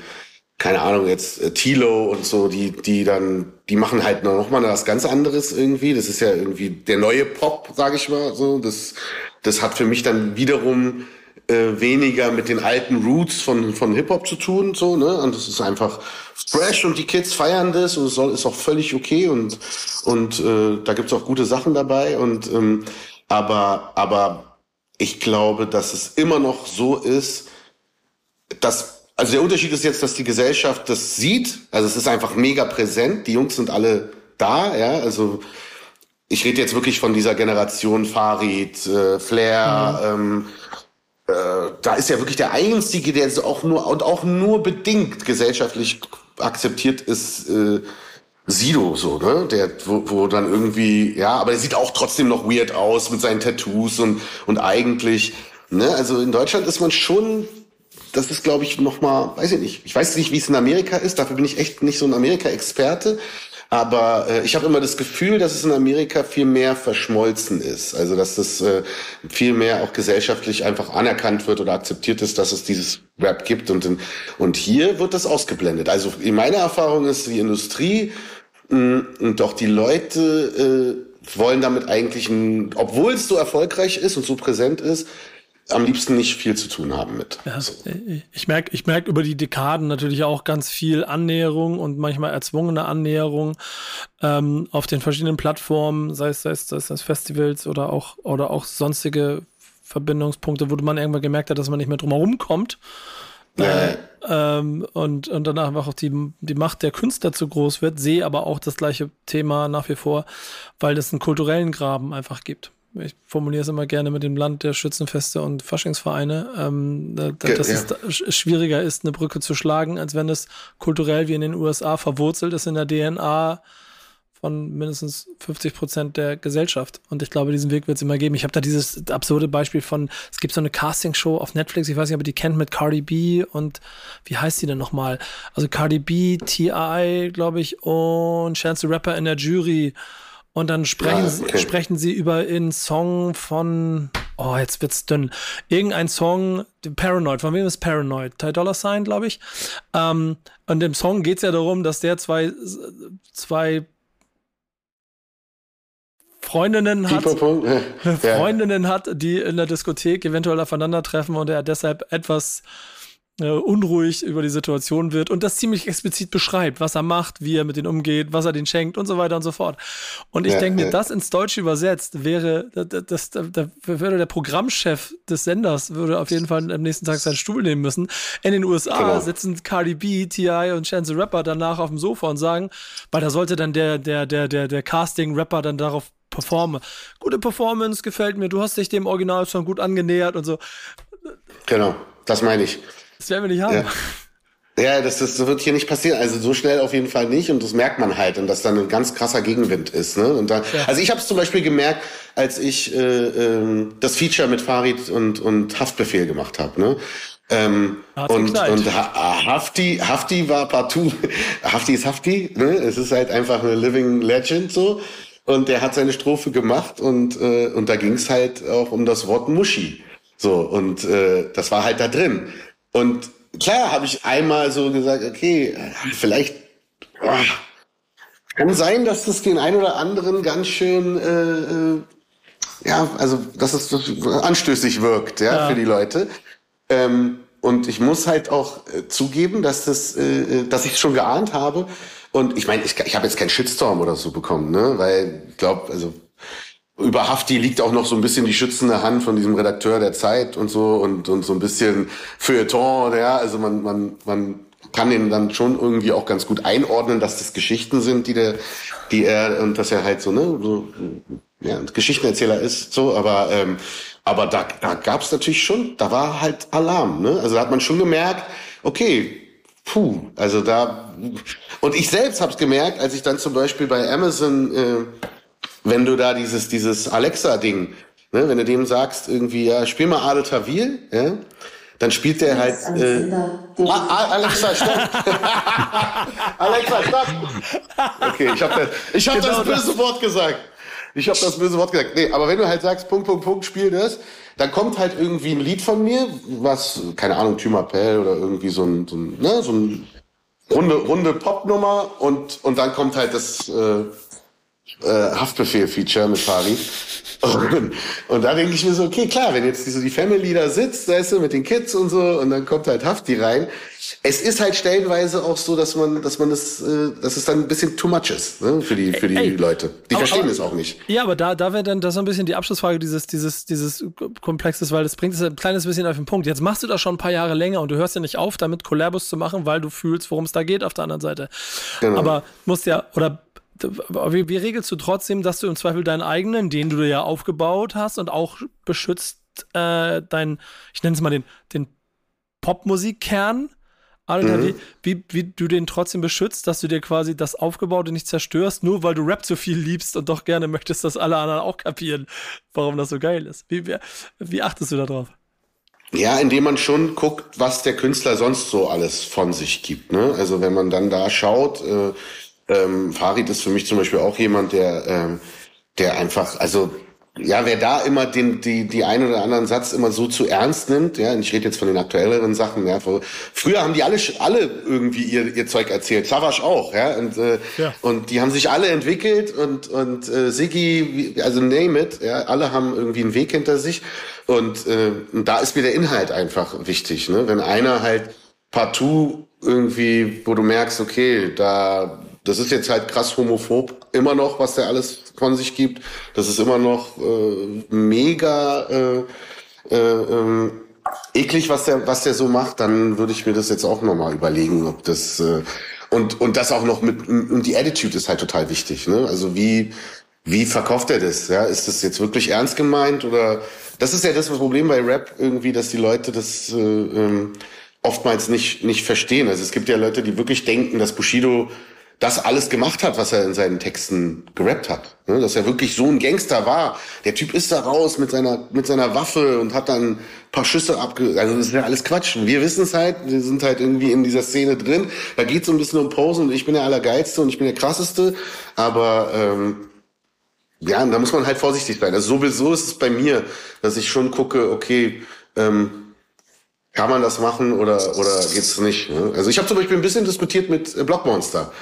keine Ahnung, jetzt äh, Tilo und so, die, die dann, die machen halt noch mal was ganz anderes irgendwie. Das ist ja irgendwie der neue Pop, sage ich mal so. Das, das hat für mich dann wiederum äh, weniger mit den alten Roots von, von Hip-Hop zu tun, so, ne? Und das ist einfach fresh und die Kids feiern das und es soll, ist auch völlig okay und, und äh, da gibt's auch gute Sachen dabei. Und ähm, aber, aber ich glaube, dass es immer noch so ist, dass also der Unterschied ist jetzt, dass die Gesellschaft das sieht. Also es ist einfach mega präsent. Die Jungs sind alle da, ja. Also ich rede jetzt wirklich von dieser Generation Farid, äh, Flair. Mhm. Ähm, äh, da ist ja wirklich der einzige, der so auch nur und auch nur bedingt gesellschaftlich akzeptiert ist. Äh, Sido so, ne? Der, wo, wo dann irgendwie, ja, aber der sieht auch trotzdem noch weird aus mit seinen Tattoos und, und eigentlich, ne? Also in Deutschland ist man schon das ist, glaube ich, nochmal, weiß ich nicht. Ich weiß nicht, wie es in Amerika ist. Dafür bin ich echt nicht so ein Amerika-Experte. Aber äh, ich habe immer das Gefühl, dass es in Amerika viel mehr verschmolzen ist. Also dass es äh, viel mehr auch gesellschaftlich einfach anerkannt wird oder akzeptiert ist, dass es dieses Rap gibt. Und, und hier wird das ausgeblendet. Also in meiner Erfahrung ist die Industrie mh, mm, und auch die Leute äh, wollen damit eigentlich, ein, obwohl es so erfolgreich ist und so präsent ist, am liebsten nicht viel zu tun haben mit. Ja, ich merke ich merk über die Dekaden natürlich auch ganz viel Annäherung und manchmal erzwungene Annäherung ähm, auf den verschiedenen Plattformen, sei es, sei es, sei es Festivals oder auch, oder auch sonstige Verbindungspunkte, wo man irgendwann gemerkt hat, dass man nicht mehr drumherum kommt. Ja. Äh, ähm, und, und danach einfach auch die, die Macht der Künstler zu groß wird, sehe aber auch das gleiche Thema nach wie vor, weil es einen kulturellen Graben einfach gibt ich formuliere es immer gerne mit dem Land der Schützenfeste und Faschingsvereine, ähm, da, dass ja. es schwieriger ist, eine Brücke zu schlagen, als wenn es kulturell wie in den USA verwurzelt ist in der DNA von mindestens 50 Prozent der Gesellschaft. Und ich glaube, diesen Weg wird es immer geben. Ich habe da dieses absurde Beispiel von, es gibt so eine Castingshow auf Netflix, ich weiß nicht, ob ihr die kennt, mit Cardi B und wie heißt die denn nochmal? Also Cardi B, T.I., glaube ich, und Chance the Rapper in der Jury. Und dann sprechen, ja, okay. sprechen sie über einen Song von, oh, jetzt wird's dünn. Irgendein Song, Paranoid, von wem ist Paranoid? Ty Dollar Sign, glaube ich. Ähm, und im Song geht's ja darum, dass der zwei, zwei Freundinnen hat, Freundinnen hat, die in der Diskothek eventuell aufeinandertreffen und er deshalb etwas äh, unruhig über die Situation wird und das ziemlich explizit beschreibt, was er macht, wie er mit denen umgeht, was er denen schenkt und so weiter und so fort. Und ich ja, denke mir, ja. das ins Deutsche übersetzt wäre, das, das, das, würde der Programmchef des Senders würde auf jeden Fall am nächsten Tag seinen Stuhl nehmen müssen. In den USA genau. sitzen Cardi B, T.I. und Chance the Rapper danach auf dem Sofa und sagen, weil da sollte dann der, der, der, der, der Casting-Rapper dann darauf performen. Gute Performance, gefällt mir, du hast dich dem Original schon gut angenähert und so. Genau, das meine ich. Das werden wir nicht haben. Ja. Ja, das, das wird hier nicht passieren. Also so schnell auf jeden Fall nicht. Und das merkt man halt. Und dass dann ein ganz krasser Gegenwind ist. Ne? Und da, ja. Also ich habe es zum Beispiel gemerkt, als ich äh, äh, das Feature mit Farid und, und Haftbefehl gemacht habe. Ne? Ähm, und und Hafti, Hafti war partout. Hafti ist Hafti. Ne? Es ist halt einfach eine Living Legend so. Und der hat seine Strophe gemacht und, äh, und da ging es halt auch um das Wort Muschi. So, und äh, das war halt da drin. Und klar habe ich einmal so gesagt, okay, vielleicht oh, kann sein, dass das den einen oder anderen ganz schön, äh, äh, ja, also dass es anstößig wirkt, ja, ja. für die Leute. Ähm, und ich muss halt auch äh, zugeben, dass das, äh, äh dass ich es schon geahnt habe. Und ich meine, ich, ich habe jetzt keinen Shitstorm oder so bekommen, ne? Weil ich glaube, also über Hafti liegt auch noch so ein bisschen die schützende Hand von diesem Redakteur der Zeit und so und, und so ein bisschen Feuilleton, ja, also man, man, man kann den dann schon irgendwie auch ganz gut einordnen, dass das Geschichten sind, die der, die er und dass er halt so, ne, so, ja, Geschichtenerzähler ist, so, aber ähm, aber da, da gab es natürlich schon, da war halt Alarm, ne? Also da hat man schon gemerkt, okay, puh, also da und ich selbst habe es gemerkt, als ich dann zum Beispiel bei Amazon, äh, wenn du da dieses dieses Alexa-Ding, ne, wenn du dem sagst irgendwie, ja, spiel mal Adel Tawil, ja, dann spielt der halt. Äh, ah, Alexa, stopp! Alexa, stopp! Okay, ich habe das, ich hab genau das böse Wort gesagt. Ich habe das böse Wort gesagt. Nee, aber wenn du halt sagst, Punkt, Punkt, Punkt, spiel das, dann kommt halt irgendwie ein Lied von mir, was, keine Ahnung, Thymapel oder irgendwie so ein, so ein, ne, so ein runde, runde Popnummer und, und dann kommt halt das äh, äh, Haftbefehl-Feature mit Farid. Und, und da denke ich mir so, okay, klar, wenn jetzt diese, die Family da sitzt, weißt du, mit den Kids und so, und dann kommt halt Hafti rein. Es ist halt stellenweise auch so, dass man, dass man das, äh, dass es dann ein bisschen too much ist, ne, für die, für die Ey, Leute. Die aber, verstehen es auch nicht. Ja, aber da, da wäre dann das so ein bisschen die Abschlussfrage dieses, dieses, dieses Komplexes, weil das bringt es ein kleines bisschen auf den Punkt. Jetzt machst du das schon ein paar Jahre länger und du hörst ja nicht auf, damit Collabos zu machen, weil du fühlst, worum es da geht auf der anderen Seite. Genau. Aber musst ja, oder wie, wie regelst du trotzdem, dass du im Zweifel deinen eigenen, den du ja aufgebaut hast und auch beschützt, äh, dein, ich nenne es mal den, den Popmusikkern, Alter, mhm. wie, wie, wie du den trotzdem beschützt, dass du dir quasi das Aufgebaute nicht zerstörst, nur weil du Rap so viel liebst und doch gerne möchtest, dass alle anderen auch kapieren, warum das so geil ist. Wie, wie, wie achtest du da drauf? Ja, indem man schon guckt, was der Künstler sonst so alles von sich gibt. Ne? Also wenn man dann da schaut, äh, ähm, Farid ist für mich zum Beispiel auch jemand, der, ähm, der einfach, also ja, wer da immer den, die, die einen oder anderen Satz immer so zu ernst nimmt, ja, und ich rede jetzt von den aktuelleren Sachen, ja, früher haben die alle, alle irgendwie ihr, ihr Zeug erzählt, Savasch auch, ja, und, äh, ja. und die haben sich alle entwickelt und, und äh, Siggi, also name it, ja, alle haben irgendwie einen Weg hinter sich und, äh, und da ist mir der Inhalt einfach wichtig, ne, wenn einer halt partout irgendwie, wo du merkst, okay, da das ist jetzt halt krass homophob, immer noch, was der alles von sich gibt. Das ist immer noch äh, mega äh, äh, äh, eklig, was der, was der so macht. Dann würde ich mir das jetzt auch nochmal überlegen, ob das äh, und und das auch noch mit und die Attitude ist halt total wichtig. Ne? Also wie wie verkauft er das? Ja, ist das jetzt wirklich ernst gemeint oder das ist ja das Problem bei Rap irgendwie, dass die Leute das äh, ähm, oftmals nicht nicht verstehen. Also es gibt ja Leute, die wirklich denken, dass Bushido das alles gemacht hat, was er in seinen Texten gerappt hat. Ne? Dass er wirklich so ein Gangster war. Der Typ ist da raus mit seiner, mit seiner Waffe und hat dann ein paar Schüsse abge... Also das ist ja alles Quatsch. Wir wissen es halt, wir sind halt irgendwie in dieser Szene drin. Da geht es so ein bisschen um Posen und ich bin der Allergeilste und ich bin der Krasseste. Aber ähm, ja, da muss man halt vorsichtig sein. Also sowieso ist es bei mir, dass ich schon gucke, okay, ähm, kann man das machen oder oder geht's nicht? Ne? Also ich habe zum Beispiel ein bisschen diskutiert mit Blockmonster.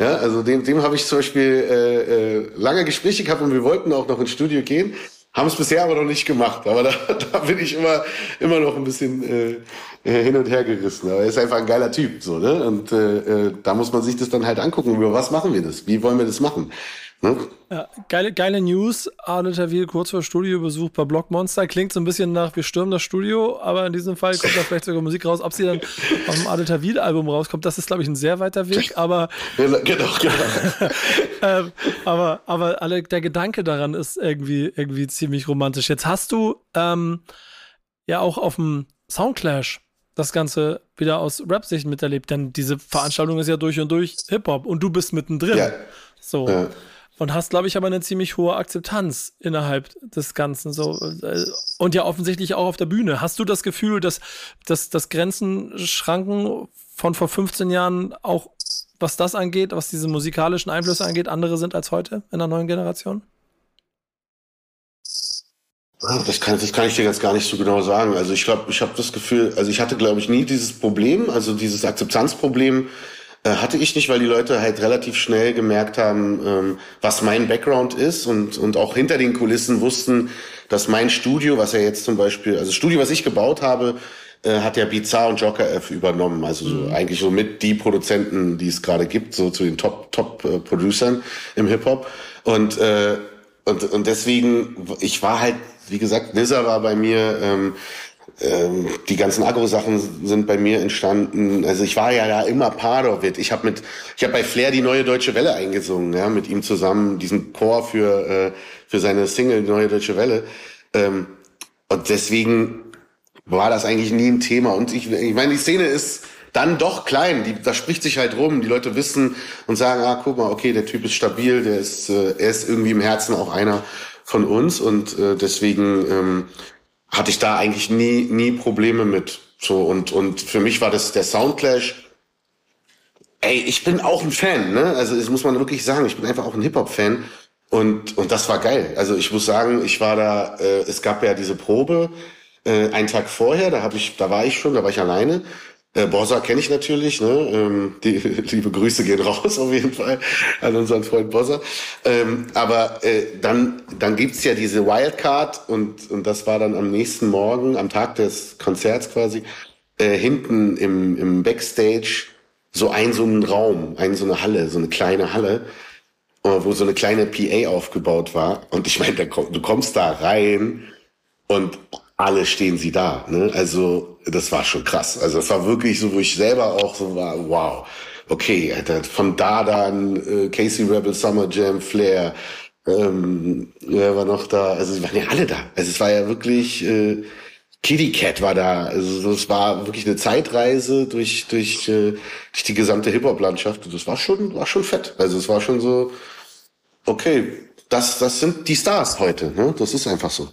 Ja, also dem, dem habe ich zum Beispiel äh, äh, lange Gespräche gehabt und wir wollten auch noch ins Studio gehen, haben es bisher aber noch nicht gemacht. Aber da, da bin ich immer, immer noch ein bisschen äh, hin und her gerissen. Aber er ist einfach ein geiler Typ. so ne? Und äh, äh, da muss man sich das dann halt angucken. Über was machen wir das? Wie wollen wir das machen? Ne? Ja, geile, geile News. Arne Tawil kurz vor Studiobesuch bei Blockmonster. Klingt so ein bisschen nach, wir stürmen das Studio, aber in diesem Fall kommt da vielleicht sogar Musik raus. Ob sie dann auf dem Arne Tawil-Album rauskommt, das ist, glaube ich, ein sehr weiter Weg. Aber, genau, genau. ähm, aber, aber alle, der Gedanke daran ist irgendwie, irgendwie ziemlich romantisch. Jetzt hast du ähm, ja auch auf dem Soundclash das Ganze wieder aus Rap-Sicht miterlebt, denn diese Veranstaltung ist ja durch und durch Hip-Hop und du bist mittendrin. Ja. So. Ja und hast, glaube ich, aber eine ziemlich hohe Akzeptanz innerhalb des Ganzen. So äh, und ja offensichtlich auch auf der Bühne. Hast du das Gefühl, dass, dass, dass Grenzen schranken von vor 15 Jahren auch, was das angeht, was diese musikalischen Einflüsse angeht, andere sind als heute in der neuen Generation? Das kann, das kann ich dir jetzt gar nicht so genau sagen. Also ich glaube, ich habe das Gefühl, also ich hatte, glaube ich, nie dieses Problem, also dieses Akzeptanzproblem, äh, hatte ich nicht, weil die Leute halt relativ schnell gemerkt haben, ähm, was mein Background ist und, und auch hinter den Kulissen wussten, dass mein Studio, was ja jetzt zum Beispiel, also Studio, was ich gebaut habe, äh, hat ja Bizarre und Joker F übernommen. Also so, mhm. eigentlich so mit die Produzenten, die es gerade gibt, so zu den Top Top äh, Producern im Hip Hop. Und äh, und und deswegen, ich war halt, wie gesagt, Nizza war bei mir. Ähm, ähm, die ganzen Agro-Sachen sind bei mir entstanden. Also ich war ja da immer part. Ich habe mit, ich habe bei Flair die neue Deutsche Welle eingesungen, ja, mit ihm zusammen diesen Chor für äh, für seine Single Neue Deutsche Welle. Ähm, und deswegen war das eigentlich nie ein Thema. Und ich, ich meine, die Szene ist dann doch klein. Die, da spricht sich halt rum. Die Leute wissen und sagen, ah, guck mal, okay, der Typ ist stabil, der ist, äh, er ist irgendwie im Herzen auch einer von uns und äh, deswegen ähm, hatte ich da eigentlich nie, nie Probleme mit. So, und, und für mich war das der Soundclash. Ey, ich bin auch ein Fan, ne? Also, das muss man wirklich sagen. Ich bin einfach auch ein Hip-Hop-Fan. Und, und das war geil. Also, ich muss sagen, ich war da, äh, es gab ja diese Probe, äh, einen Tag vorher, da habe ich, da war ich schon, da war ich alleine. Äh, Borsa kenne ich natürlich, ne? Ähm, die liebe Grüße gehen raus auf jeden Fall an unseren Freund Borsa. Ähm, aber äh, dann, dann gibt's ja diese Wildcard und, und das war dann am nächsten Morgen, am Tag des Konzerts quasi, äh, hinten im, im Backstage so ein so ein Raum, ein so eine Halle, so eine kleine Halle, äh, wo so eine kleine PA aufgebaut war. Und ich meine, du kommst da rein und alle stehen sie da. Ne? Also das war schon krass. Also das war wirklich so, wo ich selber auch so war, wow. Okay, von da dann äh, Casey Rebel, Summer Jam, Flair, ähm, wer war noch da? Also sie waren ja alle da. Also es war ja wirklich äh, Kitty Cat war da. Also es war wirklich eine Zeitreise durch durch äh, durch die gesamte Hip Hop Landschaft. Und das war schon war schon fett. Also es war schon so okay. Das das sind die Stars heute. Ne? Das ist einfach so.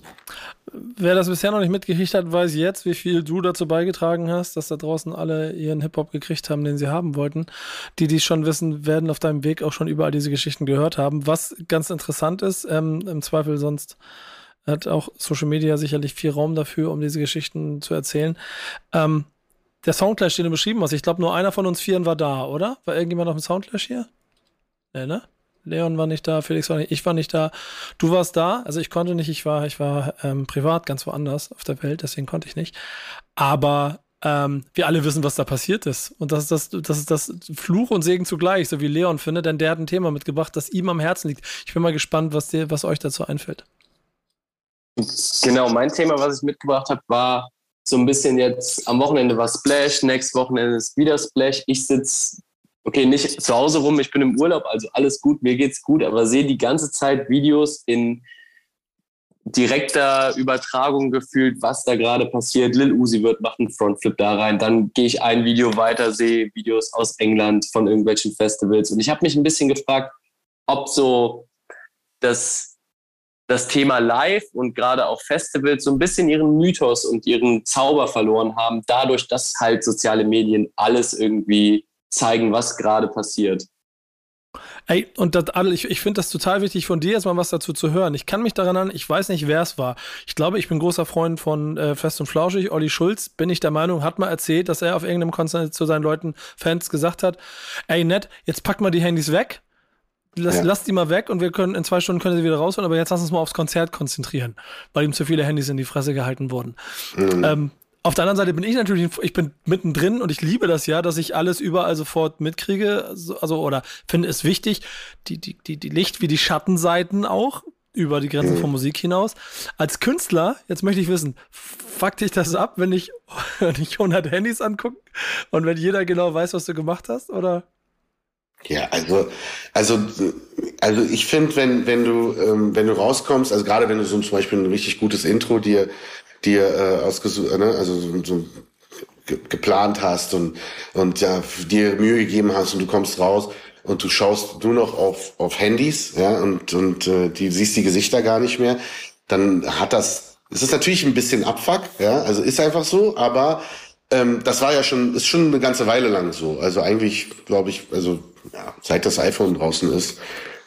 Wer das bisher noch nicht mitgekriegt hat, weiß jetzt, wie viel du dazu beigetragen hast, dass da draußen alle ihren Hip-Hop gekriegt haben, den sie haben wollten. Die, die es schon wissen, werden auf deinem Weg auch schon überall diese Geschichten gehört haben. Was ganz interessant ist, ähm, im Zweifel sonst hat auch Social Media sicherlich viel Raum dafür, um diese Geschichten zu erzählen. Ähm, der Soundclash, den du beschrieben hast, ich glaube, nur einer von uns Vieren war da, oder? War irgendjemand auf dem Soundclash hier? Nee, ne? Leon war nicht da, Felix war nicht, ich war nicht da. Du warst da, also ich konnte nicht, ich war, ich war ähm, privat ganz woanders auf der Welt, deswegen konnte ich nicht. Aber ähm, wir alle wissen, was da passiert ist. Und das ist das, das ist das Fluch und Segen zugleich, so wie Leon findet, denn der hat ein Thema mitgebracht, das ihm am Herzen liegt. Ich bin mal gespannt, was dir, was euch dazu einfällt. Genau, mein Thema, was ich mitgebracht habe, war so ein bisschen jetzt am Wochenende war Splash, nächstes Wochenende ist wieder Splash. Ich sitze okay, nicht zu Hause rum, ich bin im Urlaub, also alles gut, mir geht's gut, aber sehe die ganze Zeit Videos in direkter Übertragung gefühlt, was da gerade passiert. Lil Uzi wird machen Frontflip da rein, dann gehe ich ein Video weiter, sehe Videos aus England von irgendwelchen Festivals und ich habe mich ein bisschen gefragt, ob so das das Thema Live und gerade auch Festivals so ein bisschen ihren Mythos und ihren Zauber verloren haben, dadurch, dass halt soziale Medien alles irgendwie zeigen, was gerade passiert. Ey, und das, Adel, ich, ich finde das total wichtig von dir, jetzt mal was dazu zu hören. Ich kann mich daran erinnern, ich weiß nicht, wer es war. Ich glaube, ich bin großer Freund von äh, Fest und Flauschig. Olli Schulz, bin ich der Meinung, hat mal erzählt, dass er auf irgendeinem Konzert zu seinen Leuten, Fans gesagt hat, ey, nett, jetzt pack mal die Handys weg. Lass, ja. lass die mal weg und wir können in zwei Stunden können sie wieder rausholen, aber jetzt lass uns mal aufs Konzert konzentrieren, weil ihm zu viele Handys in die Fresse gehalten wurden. Mhm. Ähm, auf der anderen Seite bin ich natürlich, ich bin mittendrin und ich liebe das ja, dass ich alles überall sofort mitkriege. Also, oder finde es wichtig, die, die, die, die Licht- wie die Schattenseiten auch über die Grenzen von Musik hinaus. Als Künstler, jetzt möchte ich wissen, fuck dich das ab, wenn ich, wenn ich 100 Handys angucke und wenn jeder genau weiß, was du gemacht hast, oder? Ja, also, also, also ich finde, wenn, wenn du, ähm, wenn du rauskommst, also gerade wenn du so zum Beispiel ein richtig gutes Intro dir dir äh, ausgesucht, äh, ne, also so, so ge geplant hast und und ja dir Mühe gegeben hast und du kommst raus und du schaust nur noch auf auf Handys, ja und und äh, die siehst die Gesichter gar nicht mehr, dann hat das es ist natürlich ein bisschen Abfuck, ja, also ist einfach so, aber ähm, das war ja schon ist schon eine ganze Weile lang so. Also eigentlich glaube ich, also ja, seit das iPhone draußen ist,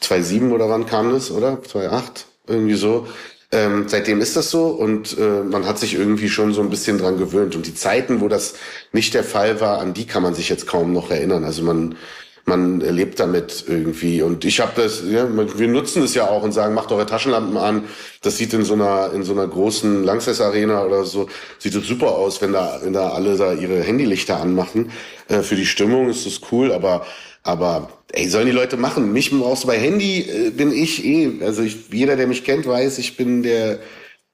2.7 oder wann kam das, oder? 2.8 irgendwie so. Ähm, seitdem ist das so und äh, man hat sich irgendwie schon so ein bisschen dran gewöhnt. Und die Zeiten, wo das nicht der Fall war, an die kann man sich jetzt kaum noch erinnern. Also man, man lebt damit irgendwie. Und ich habe das, ja, wir nutzen es ja auch und sagen, macht eure Taschenlampen an. Das sieht in so einer in so einer großen Langsess Arena oder so sieht es super aus, wenn da wenn da alle da ihre Handylichter anmachen. Äh, für die Stimmung ist das cool, aber aber ey, sollen die Leute machen. Mich brauchst du bei Handy äh, bin ich eh, also ich, jeder, der mich kennt, weiß, ich bin der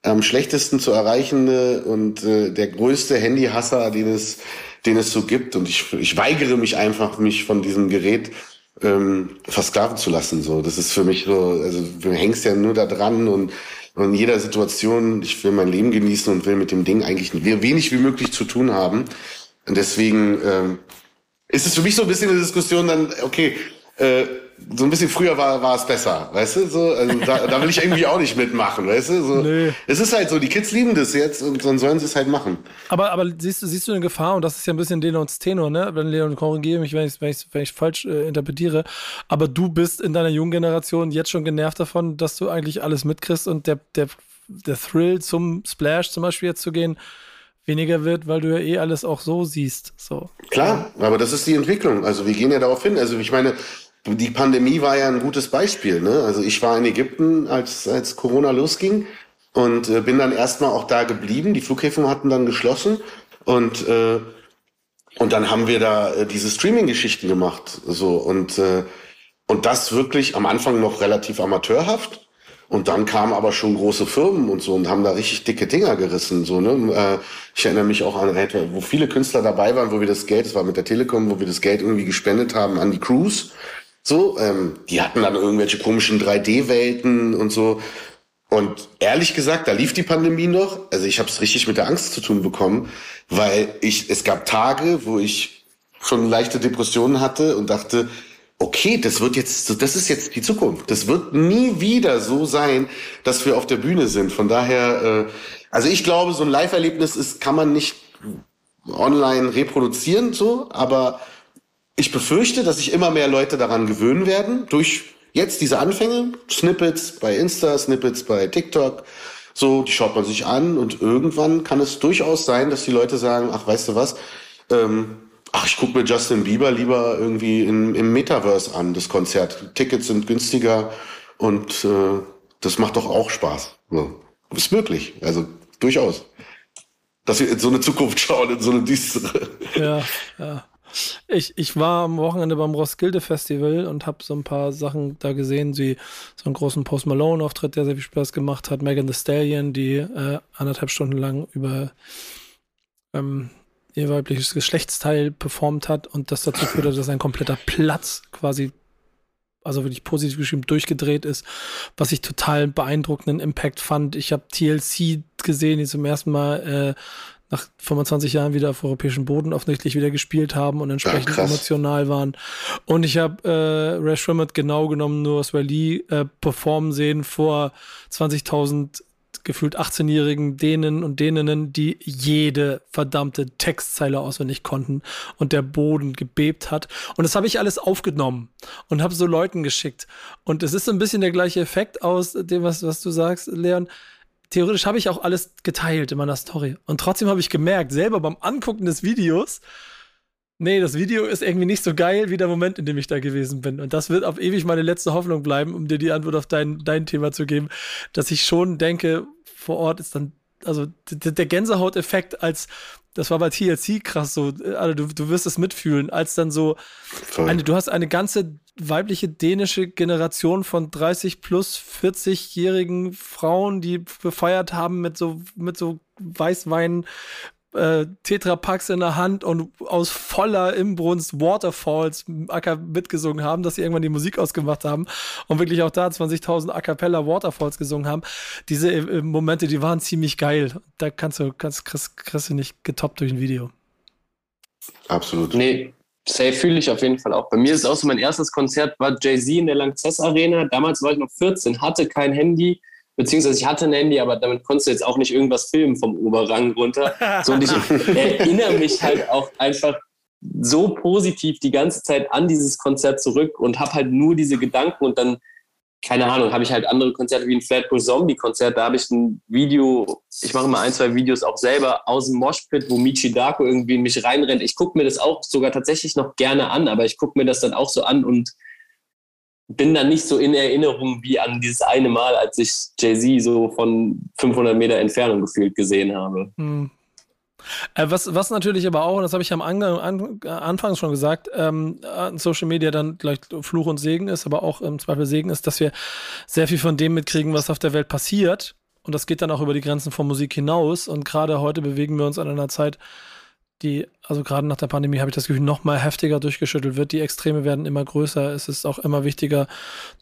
am schlechtesten zu erreichende und äh, der größte Handyhasser, den es den es so gibt. Und ich, ich weigere mich einfach, mich von diesem Gerät ähm, versklaven zu lassen. So, das ist für mich so, also du hängst ja nur da dran und, und in jeder Situation, ich will mein Leben genießen und will mit dem Ding eigentlich wenig wie möglich zu tun haben. Und deswegen ähm, ist es für mich so ein bisschen eine Diskussion dann, okay, äh, so ein bisschen früher war, war es besser, weißt du? So, also da, da will ich irgendwie auch nicht mitmachen, weißt du? So, nee. Es ist halt so, die Kids lieben das jetzt und dann sollen sie es halt machen. Aber, aber siehst du, siehst du eine Gefahr, und das ist ja ein bisschen Leons Tenor, ne? Wenn Leon korrigiere mich, wenn ich wenn wenn ich falsch äh, interpretiere, aber du bist in deiner jungen Generation jetzt schon genervt davon, dass du eigentlich alles mitkriegst und der, der, der Thrill zum Splash zum Beispiel jetzt zu gehen, weniger wird, weil du ja eh alles auch so siehst. So. Klar, aber das ist die Entwicklung. Also wir gehen ja darauf hin. Also ich meine, die Pandemie war ja ein gutes Beispiel. Ne? Also ich war in Ägypten, als, als Corona losging und äh, bin dann erstmal auch da geblieben. Die Flughäfen hatten dann geschlossen und äh, und dann haben wir da äh, diese Streaming-Geschichten gemacht. So und äh, und das wirklich am Anfang noch relativ amateurhaft. Und dann kamen aber schon große Firmen und so und haben da richtig dicke Dinger gerissen. So, ne? Äh, ich erinnere mich auch an, wo viele Künstler dabei waren, wo wir das Geld, das war mit der Telekom, wo wir das Geld irgendwie gespendet haben an die Crews. So, ähm, die hatten dann irgendwelche komischen 3D-Welten und so. Und ehrlich gesagt, da lief die Pandemie noch. Also ich habe es richtig mit der Angst zu tun bekommen, weil ich es gab Tage, wo ich schon leichte Depressionen hatte und dachte, okay, das wird jetzt, das ist jetzt die Zukunft. Das wird nie wieder so sein, dass wir auf der Bühne sind. Von daher, äh, also ich glaube, so ein Live-Erlebnis ist, kann man nicht online reproduzieren, so, aber ich befürchte, dass sich immer mehr Leute daran gewöhnen werden, durch jetzt diese Anfänge, Snippets bei Insta, Snippets bei TikTok, so, die schaut man sich an und irgendwann kann es durchaus sein, dass die Leute sagen, ach, weißt du was, ähm, ach, ich gucke mir Justin Bieber lieber irgendwie in, im Metaverse an, das Konzert. Tickets sind günstiger und äh, das macht doch auch Spaß. So. Ist möglich, also durchaus. Dass wir in so eine Zukunft schauen, in so eine düstere. Ja, ja. Ich, ich war am Wochenende beim Roskilde Festival und habe so ein paar Sachen da gesehen, wie so einen großen Post Malone Auftritt, der sehr viel Spaß gemacht hat, Megan Thee Stallion, die äh, anderthalb Stunden lang über ähm, ihr weibliches Geschlechtsteil performt hat und das dazu führte, dass ein kompletter Platz quasi also wirklich positiv geschrieben, durchgedreht ist, was ich total beeindruckenden Impact fand. Ich habe TLC gesehen, die zum ersten Mal äh, nach 25 Jahren wieder auf europäischem Boden offensichtlich wieder gespielt haben und entsprechend ja, emotional waren. Und ich habe äh, Ray Shrimmet genau genommen nur Swelly äh, performen sehen vor 20.000 gefühlt 18-jährigen Dänen und Däninnen, die jede verdammte Textzeile auswendig konnten und der Boden gebebt hat. Und das habe ich alles aufgenommen und habe so Leuten geschickt. Und es ist so ein bisschen der gleiche Effekt aus dem, was, was du sagst, Leon theoretisch habe ich auch alles geteilt in meiner Story. Und trotzdem habe ich gemerkt, selber beim Angucken des Videos, nee, das Video ist irgendwie nicht so geil wie der Moment, in dem ich da gewesen bin. Und das wird auf ewig meine letzte Hoffnung bleiben, um dir die Antwort auf dein, dein Thema zu geben, dass ich schon denke, vor Ort ist dann, also der Gänsehauteffekt als das war bei TLC krass so, also du, du wirst es mitfühlen, als dann so, eine, du hast eine ganze weibliche dänische Generation von 30 plus 40-jährigen Frauen, die befeiert haben mit so, mit so Weißwein, äh, Tetrapacks in der Hand und aus voller Imbrunst Waterfalls Acker mitgesungen haben, dass sie irgendwann die Musik ausgemacht haben und wirklich auch da 20.000 A Cappella Waterfalls gesungen haben. Diese äh, Momente, die waren ziemlich geil. Da kannst du, kannst, kriegst, kriegst du nicht getoppt durch ein Video. Absolut. Nee, Safe fühle ich auf jeden Fall auch. Bei mir ist es auch so, mein erstes Konzert war Jay-Z in der Lanxess Arena. Damals war ich noch 14, hatte kein Handy, beziehungsweise ich hatte ein Handy, aber damit konntest du jetzt auch nicht irgendwas filmen vom Oberrang runter. So, und ich erinnere mich halt auch einfach so positiv die ganze Zeit an dieses Konzert zurück und habe halt nur diese Gedanken und dann keine Ahnung, habe ich halt andere Konzerte wie ein Flatbush Zombie Konzert. Da habe ich ein Video, ich mache mal ein, zwei Videos auch selber aus dem Moshpit, wo Michi Darko irgendwie in mich reinrennt. Ich gucke mir das auch sogar tatsächlich noch gerne an, aber ich gucke mir das dann auch so an und bin dann nicht so in Erinnerung wie an dieses eine Mal, als ich Jay-Z so von 500 Meter Entfernung gefühlt gesehen habe. Hm. Äh, was, was natürlich aber auch, das habe ich am An An Anfang schon gesagt, ähm, Social Media dann gleich Fluch und Segen ist, aber auch im Zweifel Segen ist, dass wir sehr viel von dem mitkriegen, was auf der Welt passiert. Und das geht dann auch über die Grenzen von Musik hinaus. Und gerade heute bewegen wir uns an einer Zeit, die, also gerade nach der Pandemie habe ich das Gefühl, noch mal heftiger durchgeschüttelt wird. Die Extreme werden immer größer. Es ist auch immer wichtiger,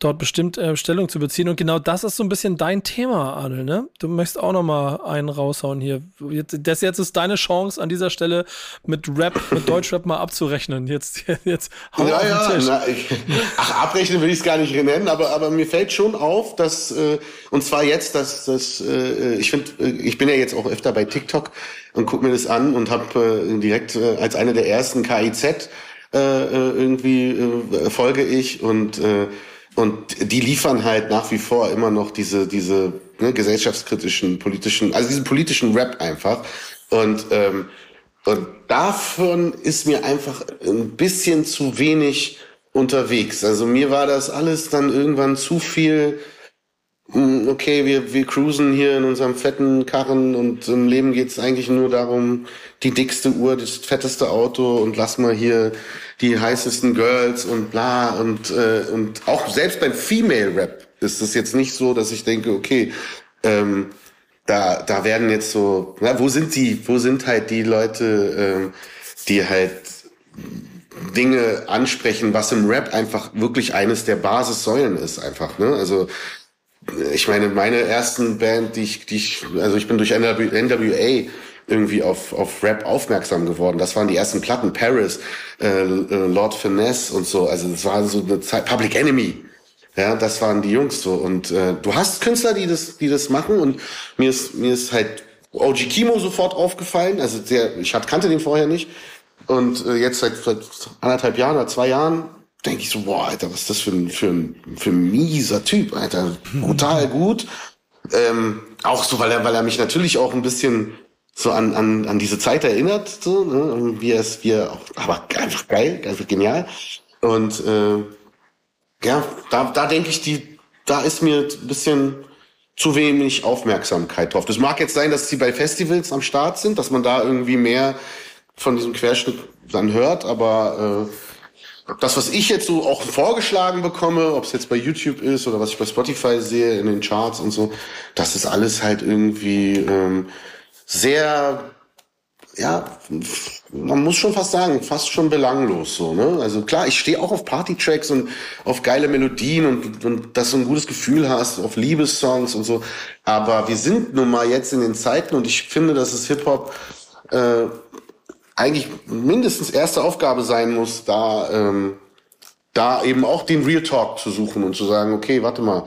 dort bestimmt äh, Stellung zu beziehen. Und genau das ist so ein bisschen dein Thema, Adel, ne? Du möchtest auch noch mal einen raushauen hier. Jetzt, das jetzt ist deine Chance, an dieser Stelle mit Rap, mit Deutschrap mal abzurechnen. Jetzt, jetzt hau ja, ja, na, ich, ach, abrechnen will ich es gar nicht nennen, aber, aber mir fällt schon auf, dass, äh, und zwar jetzt, dass, dass äh, ich finde, äh, ich bin ja jetzt auch öfter bei TikTok, und guck mir das an und habe äh, direkt äh, als eine der ersten KIZ äh, äh, irgendwie äh, folge ich und äh, und die liefern halt nach wie vor immer noch diese diese ne, gesellschaftskritischen politischen also diesen politischen Rap einfach und ähm, und davon ist mir einfach ein bisschen zu wenig unterwegs. Also mir war das alles dann irgendwann zu viel okay, wir, wir cruisen hier in unserem fetten Karren und im Leben geht's eigentlich nur darum, die dickste Uhr, das fetteste Auto und lass mal hier die heißesten Girls und bla und, äh, und auch selbst beim Female Rap ist es jetzt nicht so, dass ich denke, okay, ähm, da, da werden jetzt so, na, wo sind die, wo sind halt die Leute, ähm, die halt Dinge ansprechen, was im Rap einfach wirklich eines der Basissäulen ist, einfach, ne? Also ich meine, meine ersten Band, die ich, die ich, also ich bin durch NWA irgendwie auf, auf Rap aufmerksam geworden. Das waren die ersten Platten, Paris, äh, äh, Lord Finesse und so. Also das war so eine Zeit, Public Enemy. Ja, das waren die Jungs so. Und äh, du hast Künstler, die das, die das machen. Und mir ist, mir ist halt OG Kimo sofort aufgefallen. Also der, ich kannte den vorher nicht. Und äh, jetzt seit, seit anderthalb Jahren oder zwei Jahren denke ich so, boah, Alter, was ist das für ein, für ein, für ein mieser Typ, Alter. Brutal gut. Ähm, auch so, weil er, weil er mich natürlich auch ein bisschen so an, an, an diese Zeit erinnert, so, ne? wie er es, wie er auch, aber einfach geil, einfach genial. Und äh, ja, da, da denke ich, die, da ist mir ein bisschen zu wenig Aufmerksamkeit drauf. Das mag jetzt sein, dass sie bei Festivals am Start sind, dass man da irgendwie mehr von diesem Querschnitt dann hört, aber äh, das, was ich jetzt so auch vorgeschlagen bekomme, ob es jetzt bei YouTube ist oder was ich bei Spotify sehe in den Charts und so, das ist alles halt irgendwie ähm, sehr, ja, man muss schon fast sagen, fast schon belanglos so. Ne? Also klar, ich stehe auch auf Party-Tracks und auf geile Melodien und, und dass du ein gutes Gefühl hast, auf Liebessongs und so. Aber wir sind nun mal jetzt in den Zeiten und ich finde, dass es Hip-Hop äh, eigentlich mindestens erste Aufgabe sein muss, da, ähm, da eben auch den Real Talk zu suchen und zu sagen, okay, warte mal,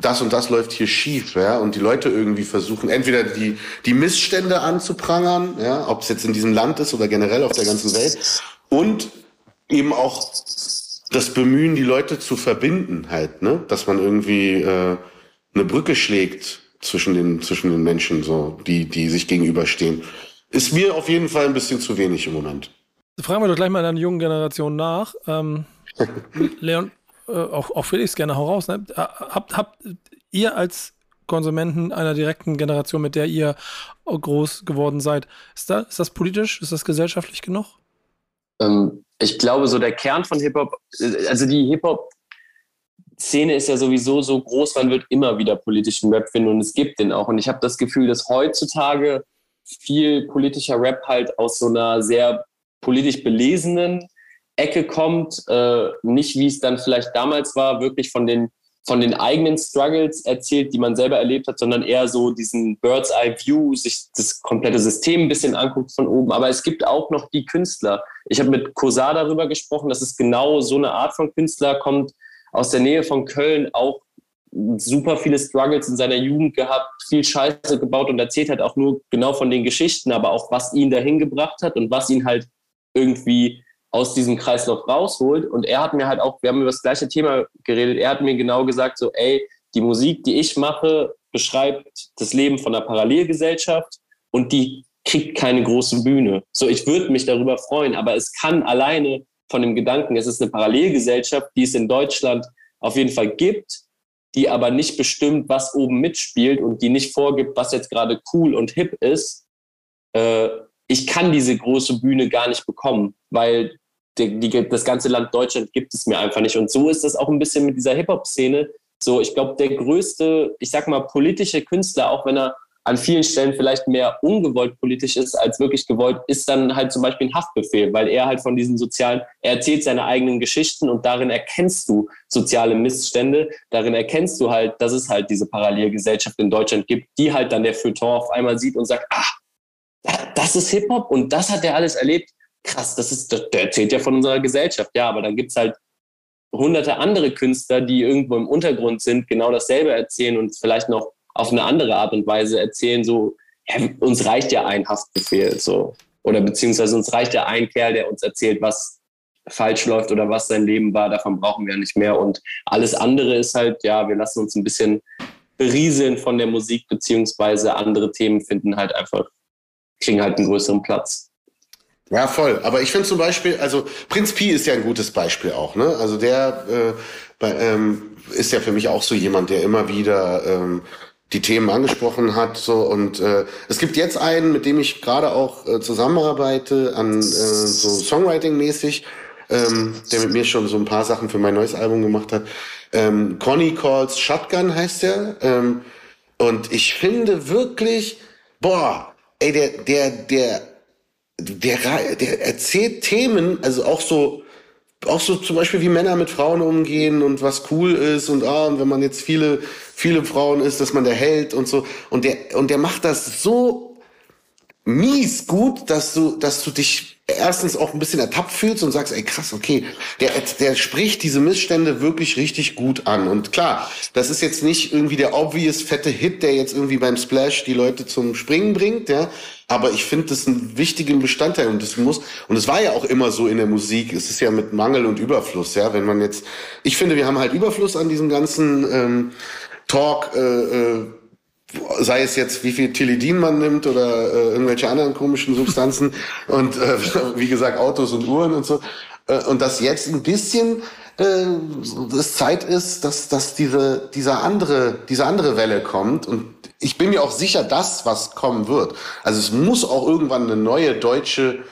das und das läuft hier schief, ja, und die Leute irgendwie versuchen, entweder die, die Missstände anzuprangern, ja, ob es jetzt in diesem Land ist oder generell auf der ganzen Welt, und eben auch das Bemühen, die Leute zu verbinden halt, ne, dass man irgendwie äh, eine Brücke schlägt zwischen den, zwischen den Menschen, so, die, die sich gegenüberstehen. Ist mir auf jeden Fall ein bisschen zu wenig im Moment. Fragen wir doch gleich mal an der jungen Generation nach. Ähm, Leon, äh, auch, auch Felix gerne heraus. Ne? Habt, habt ihr als Konsumenten einer direkten Generation, mit der ihr groß geworden seid, ist, da, ist das politisch, ist das gesellschaftlich genug? Ähm, ich glaube, so der Kern von Hip-Hop, also die Hip-Hop Szene ist ja sowieso so groß, man wird immer wieder politischen Rap finden und es gibt den auch. Und ich habe das Gefühl, dass heutzutage viel politischer Rap halt aus so einer sehr politisch belesenen Ecke kommt, äh, nicht wie es dann vielleicht damals war, wirklich von den von den eigenen Struggles erzählt, die man selber erlebt hat, sondern eher so diesen Bird's Eye View, sich das komplette System ein bisschen anguckt von oben. Aber es gibt auch noch die Künstler. Ich habe mit Cosa darüber gesprochen, dass es genau so eine Art von Künstler kommt aus der Nähe von Köln, auch super viele Struggles in seiner Jugend gehabt, viel Scheiße gebaut und erzählt halt auch nur genau von den Geschichten, aber auch was ihn dahin gebracht hat und was ihn halt irgendwie aus diesem Kreislauf rausholt. Und er hat mir halt auch, wir haben über das gleiche Thema geredet, er hat mir genau gesagt, so, ey, die Musik, die ich mache, beschreibt das Leben von einer Parallelgesellschaft und die kriegt keine große Bühne. So, ich würde mich darüber freuen, aber es kann alleine von dem Gedanken, es ist eine Parallelgesellschaft, die es in Deutschland auf jeden Fall gibt, die aber nicht bestimmt, was oben mitspielt und die nicht vorgibt, was jetzt gerade cool und hip ist. Äh, ich kann diese große Bühne gar nicht bekommen, weil die, die, das ganze Land Deutschland gibt es mir einfach nicht. Und so ist das auch ein bisschen mit dieser Hip-Hop-Szene. So, ich glaube, der größte, ich sag mal, politische Künstler, auch wenn er an vielen Stellen vielleicht mehr ungewollt politisch ist als wirklich gewollt, ist dann halt zum Beispiel ein Haftbefehl, weil er halt von diesen sozialen, er erzählt seine eigenen Geschichten und darin erkennst du soziale Missstände, darin erkennst du halt, dass es halt diese Parallelgesellschaft in Deutschland gibt, die halt dann der Feuilleton auf einmal sieht und sagt, ach, das ist Hip-Hop und das hat er alles erlebt. Krass, das ist, der erzählt ja von unserer Gesellschaft. Ja, aber dann gibt's halt hunderte andere Künstler, die irgendwo im Untergrund sind, genau dasselbe erzählen und vielleicht noch auf eine andere Art und Weise erzählen, so, ja, uns reicht ja ein Haftbefehl, so. Oder beziehungsweise uns reicht ja ein Kerl, der uns erzählt, was falsch läuft oder was sein Leben war, davon brauchen wir nicht mehr. Und alles andere ist halt, ja, wir lassen uns ein bisschen berieseln von der Musik, beziehungsweise andere Themen finden halt einfach, kriegen halt einen größeren Platz. Ja, voll. Aber ich finde zum Beispiel, also Prinz Pi ist ja ein gutes Beispiel auch, ne? Also der äh, bei, ähm, ist ja für mich auch so jemand, der immer wieder ähm, die Themen angesprochen hat. So und äh, es gibt jetzt einen, mit dem ich gerade auch äh, zusammenarbeite, an äh, so Songwriting-mäßig, ähm, der mit mir schon so ein paar Sachen für mein neues Album gemacht hat. Ähm, Connie Calls Shotgun heißt der. Ähm, und ich finde wirklich, boah, ey, der, der, der, der, der erzählt Themen, also auch so auch so zum Beispiel wie Männer mit Frauen umgehen und was cool ist und ah, und wenn man jetzt viele, viele Frauen ist, dass man der Held und so. Und der, und der macht das so mies gut, dass du, dass du dich erstens auch ein bisschen ertappt fühlst und sagst, ey krass, okay, der, der spricht diese Missstände wirklich richtig gut an. Und klar, das ist jetzt nicht irgendwie der obvious fette Hit, der jetzt irgendwie beim Splash die Leute zum Springen bringt, ja. Aber ich finde das einen wichtigen Bestandteil und das muss, und es war ja auch immer so in der Musik, es ist ja mit Mangel und Überfluss, ja. Wenn man jetzt, ich finde, wir haben halt Überfluss an diesem ganzen ähm, Talk, äh, äh, sei es jetzt, wie viel Tilidin man nimmt oder äh, irgendwelche anderen komischen Substanzen und äh, wie gesagt Autos und Uhren und so. Äh, und dass jetzt ein bisschen äh, es Zeit ist, dass, dass diese, dieser andere, diese andere Welle kommt. Und ich bin mir auch sicher, dass was kommen wird. Also es muss auch irgendwann eine neue deutsche,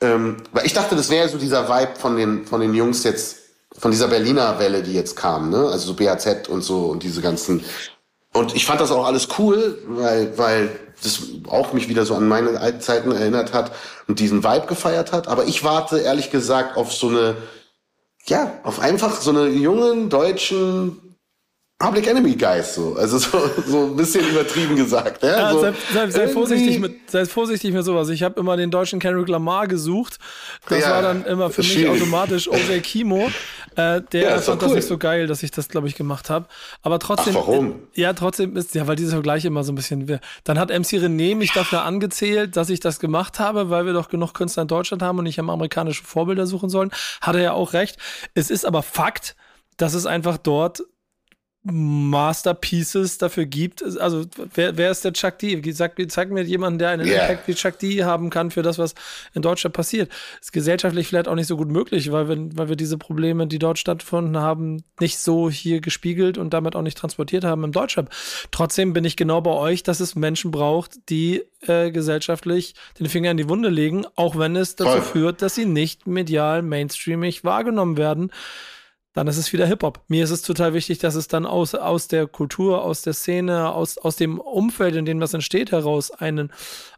ähm, weil ich dachte, das wäre so dieser Vibe von den, von den Jungs jetzt, von dieser Berliner Welle, die jetzt kam, ne? Also so BAZ und so und diese ganzen und ich fand das auch alles cool, weil, weil das auch mich wieder so an meine alten Zeiten erinnert hat und diesen Vibe gefeiert hat. Aber ich warte ehrlich gesagt auf so eine, ja, auf einfach so eine jungen deutschen Public Enemy Guys so. Also so, so ein bisschen übertrieben gesagt. Ja, ja so sei, sei, sei vorsichtig mit, sei vorsichtig mit sowas. Ich habe immer den deutschen Kendrick Lamar gesucht. Das ja, war dann immer für mich schwierig. automatisch OJ Kimo. Äh, der ja, fand cool. das nicht so geil, dass ich das, glaube ich, gemacht habe. Aber trotzdem. Ach, warum? Äh, ja, trotzdem ist, ja, weil dieser Vergleich immer so ein bisschen. Dann hat MC René mich dafür angezählt, dass ich das gemacht habe, weil wir doch genug Künstler in Deutschland haben und nicht am amerikanische Vorbilder suchen sollen. Hat er ja auch recht. Es ist aber Fakt, dass es einfach dort Masterpieces dafür gibt. Also, wer, wer ist der Chuck D? Sag, zeig mir jemanden, der einen yeah. Impact wie Chuck D haben kann für das, was in Deutschland passiert. Ist gesellschaftlich vielleicht auch nicht so gut möglich, weil wir, weil wir diese Probleme, die dort stattgefunden haben, nicht so hier gespiegelt und damit auch nicht transportiert haben im Deutschrap. Trotzdem bin ich genau bei euch, dass es Menschen braucht, die äh, gesellschaftlich den Finger in die Wunde legen, auch wenn es dazu Voll. führt, dass sie nicht medial mainstreamig wahrgenommen werden dann ist es wieder Hip-Hop. Mir ist es total wichtig, dass es dann aus, aus der Kultur, aus der Szene, aus, aus dem Umfeld, in dem das entsteht, heraus einen,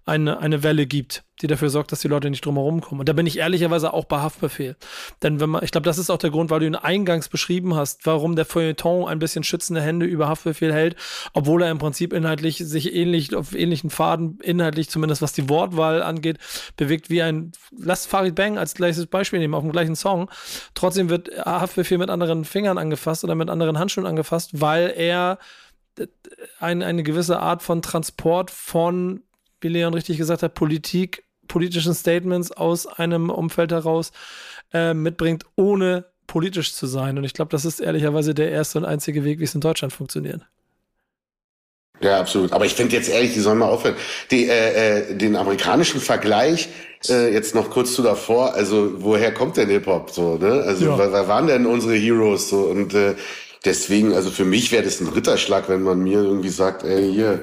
eine, eine Welle gibt, die dafür sorgt, dass die Leute nicht drumherum kommen. Und da bin ich ehrlicherweise auch bei Haftbefehl. Denn wenn man, ich glaube, das ist auch der Grund, weil du ihn eingangs beschrieben hast, warum der Feuilleton ein bisschen schützende Hände über Haftbefehl hält, obwohl er im Prinzip inhaltlich sich ähnlich, auf ähnlichen Faden, inhaltlich zumindest was die Wortwahl angeht, bewegt wie ein, lass Farid Bang als gleiches Beispiel nehmen, auf dem gleichen Song. Trotzdem wird Haftbefehl mit anderen Fingern angefasst oder mit anderen Handschuhen angefasst, weil er eine, eine gewisse Art von Transport von wie Leon richtig gesagt hat, Politik, politischen Statements aus einem Umfeld heraus äh, mitbringt, ohne politisch zu sein. Und ich glaube, das ist ehrlicherweise der erste und einzige Weg, wie es in Deutschland funktioniert. Ja, absolut. Aber ich finde jetzt ehrlich, die sollen mal aufhören. Die, äh, äh, den amerikanischen Vergleich, äh, jetzt noch kurz zu davor, also woher kommt denn Hip-Hop so, ne? Also Ja. wer, wer waren denn unsere Heroes so? Und äh, deswegen, also für mich wäre das ein Ritterschlag, wenn man mir irgendwie sagt, ey, hier,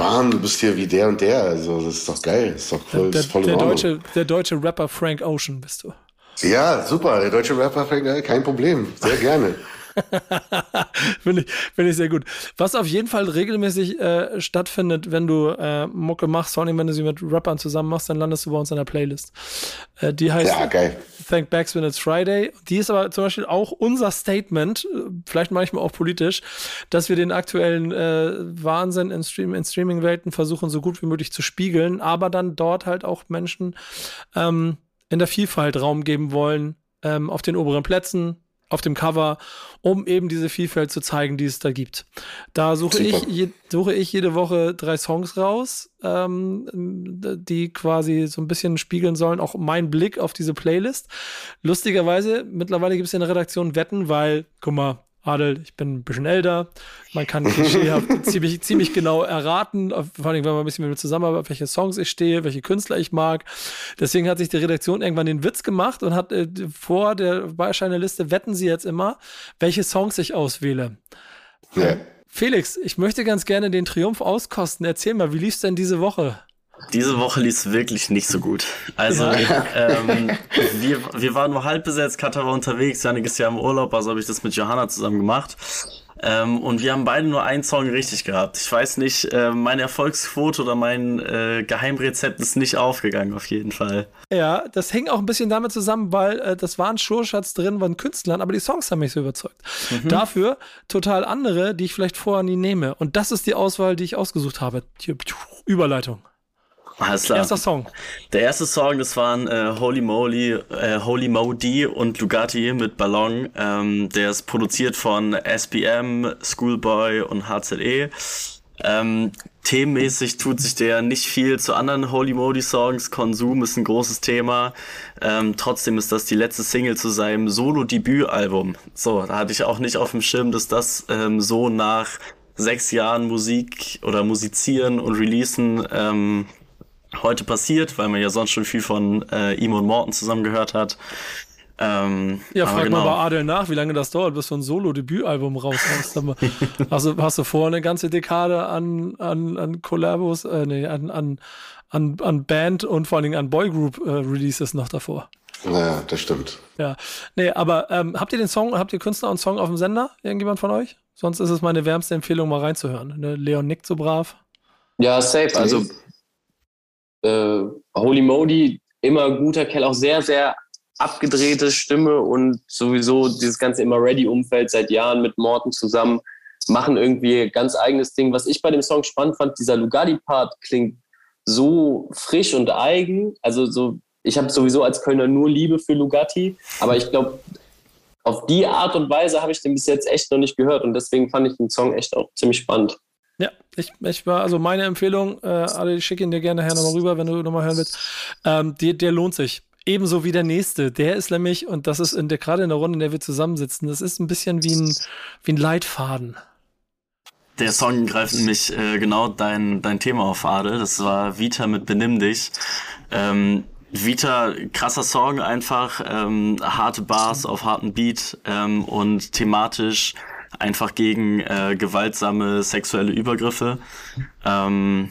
Bahn, du bist hier wie der und der. Also das ist doch geil. Das ist doch voll, Der, ist voll der, Ordnung. deutsche, der deutsche Rapper Frank Ocean bist du. Ja, super. Der deutsche Rapper, fängt- kein Problem. Sehr gerne. Finde ich, finde ich sehr gut. Was auf jeden Fall regelmäßig äh, stattfindet, wenn du äh, Mucke machst, vor allem wenn du sie mit Rappern zusammen machst, dann landest du bei uns in der Playlist. Äh, die heißt Ja, geil. Thank Backs When It's Friday. Die ist aber zum Beispiel auch unser Statement, äh, vielleicht manchmal auch politisch, dass wir den aktuellen äh, Wahnsinn in, Stream, in Streaming-Welten versuchen, so gut wie möglich zu spiegeln, aber dann dort halt auch Menschen ähm, in der Vielfalt Raum geben wollen, ähm, auf den oberen Plätzen, auf dem Cover, um eben diese Vielfalt zu zeigen, die es da gibt. Da suche ich, je, suche ich jede Woche drei Songs raus, ähm, die quasi so ein bisschen spiegeln sollen, auch mein Blick auf diese Playlist. Lustigerweise, mittlerweile gibt es in der Redaktion Wetten, weil, guck mal, Adel, ich bin ein bisschen älter. Man kann klischeehaft ziemlich, ziemlich genau erraten, vor allem, wenn man ein bisschen mit mir zusammenarbeitet, welche Songs ich stehe, welche Künstler ich mag. Deswegen hat sich die Redaktion irgendwann den Witz gemacht und hat äh, vor der Beischeinerliste wetten sie jetzt immer, welche Songs ich auswähle. Ja. Felix, ich möchte ganz gerne den Triumph auskosten. Erzähl mal, wie lief's denn diese Woche? Diese Woche lief es wirklich nicht so gut. Also, ähm, wir, wir waren nur halb besetzt, Katha war unterwegs, Janik ist ja im Urlaub, also habe ich das mit Johanna zusammen gemacht. Ähm, und wir haben beide nur einen Song richtig gehabt. Ich weiß nicht, äh, meine Erfolgsquote oder mein äh, Geheimrezept ist nicht aufgegangen, auf jeden Fall. Ja, das hängt auch ein bisschen damit zusammen, weil äh, das war ein Schurschatz drin von Künstlern, aber die Songs haben mich so überzeugt. Dafür total andere, die ich vielleicht vorher nie nehme. Und das ist die Auswahl, die ich ausgesucht habe. Überleitung. Alles klar. Erster Song. Der erste Song, das waren äh, Holy Moly, äh, Holy Mo D und Lugatti mit Ballon. Ähm, der ist produziert von SBM, Schoolboy und HZE. Ähm, themenmäßig tut sich der nicht viel zu anderen Holy Modi Songs. Konsum ist ein großes Thema. Ähm, trotzdem ist das die letzte Single zu seinem Solo-Debütalbum. So, da hatte ich auch nicht auf dem Schirm, dass das ähm, so nach sechs Jahren Musik oder Musizieren und Releasen ähm, heute passiert, weil man ja sonst schon viel von äh, ihm und Morten zusammen gehört hat. Ähm, Ja, frag genau. mal bei Adel nach, wie lange das dauert, bis du ein Solo-Debütalbum raushaust. Aber hast, du, hast du vor, eine ganze Dekade an, an, an Collabos, äh, nee, an, an, an, an Band und vor allen Dingen an Boygroup-Releases noch davor? Ja, das stimmt. Ja, nee, aber ähm, habt ihr den Song, habt ihr Künstler und Song auf dem Sender? Irgendjemand von euch? Sonst ist es meine wärmste Empfehlung, mal reinzuhören. Ne? Leon nickt so brav. Ja, safe. Also äh, Holy Modi, immer guter Kerl, auch sehr, sehr abgedrehte Stimme und sowieso dieses ganze immer Ready-Umfeld seit Jahren mit Morten zusammen machen irgendwie ganz eigenes Ding. Was ich bei dem Song spannend fand, dieser Lugardi-Part klingt so frisch und eigen. Also so, ich habe sowieso als Kölner nur Liebe für Lugatti, aber ich glaube, auf die Art und Weise habe ich den bis jetzt echt noch nicht gehört und deswegen fand ich den Song echt auch ziemlich spannend. Ja, ich, ich war, also meine Empfehlung, äh, alle, ich schicke ihn dir gerne her nochmal rüber, wenn du nochmal hören willst. Ähm, der, der lohnt sich. Ebenso wie der nächste. Der ist nämlich, und das ist in der, gerade in der Runde, in der wir zusammensitzen, das ist ein bisschen wie ein, wie ein Leitfaden. Der Song greift nämlich äh, genau dein, dein Thema auf, Adel. Das war Vita mit Benimm dich. Ähm, Vita, krasser Song einfach, ähm, harte Bars auf harten Beat ähm, und thematisch einfach gegen äh, gewaltsame sexuelle Übergriffe. Ähm,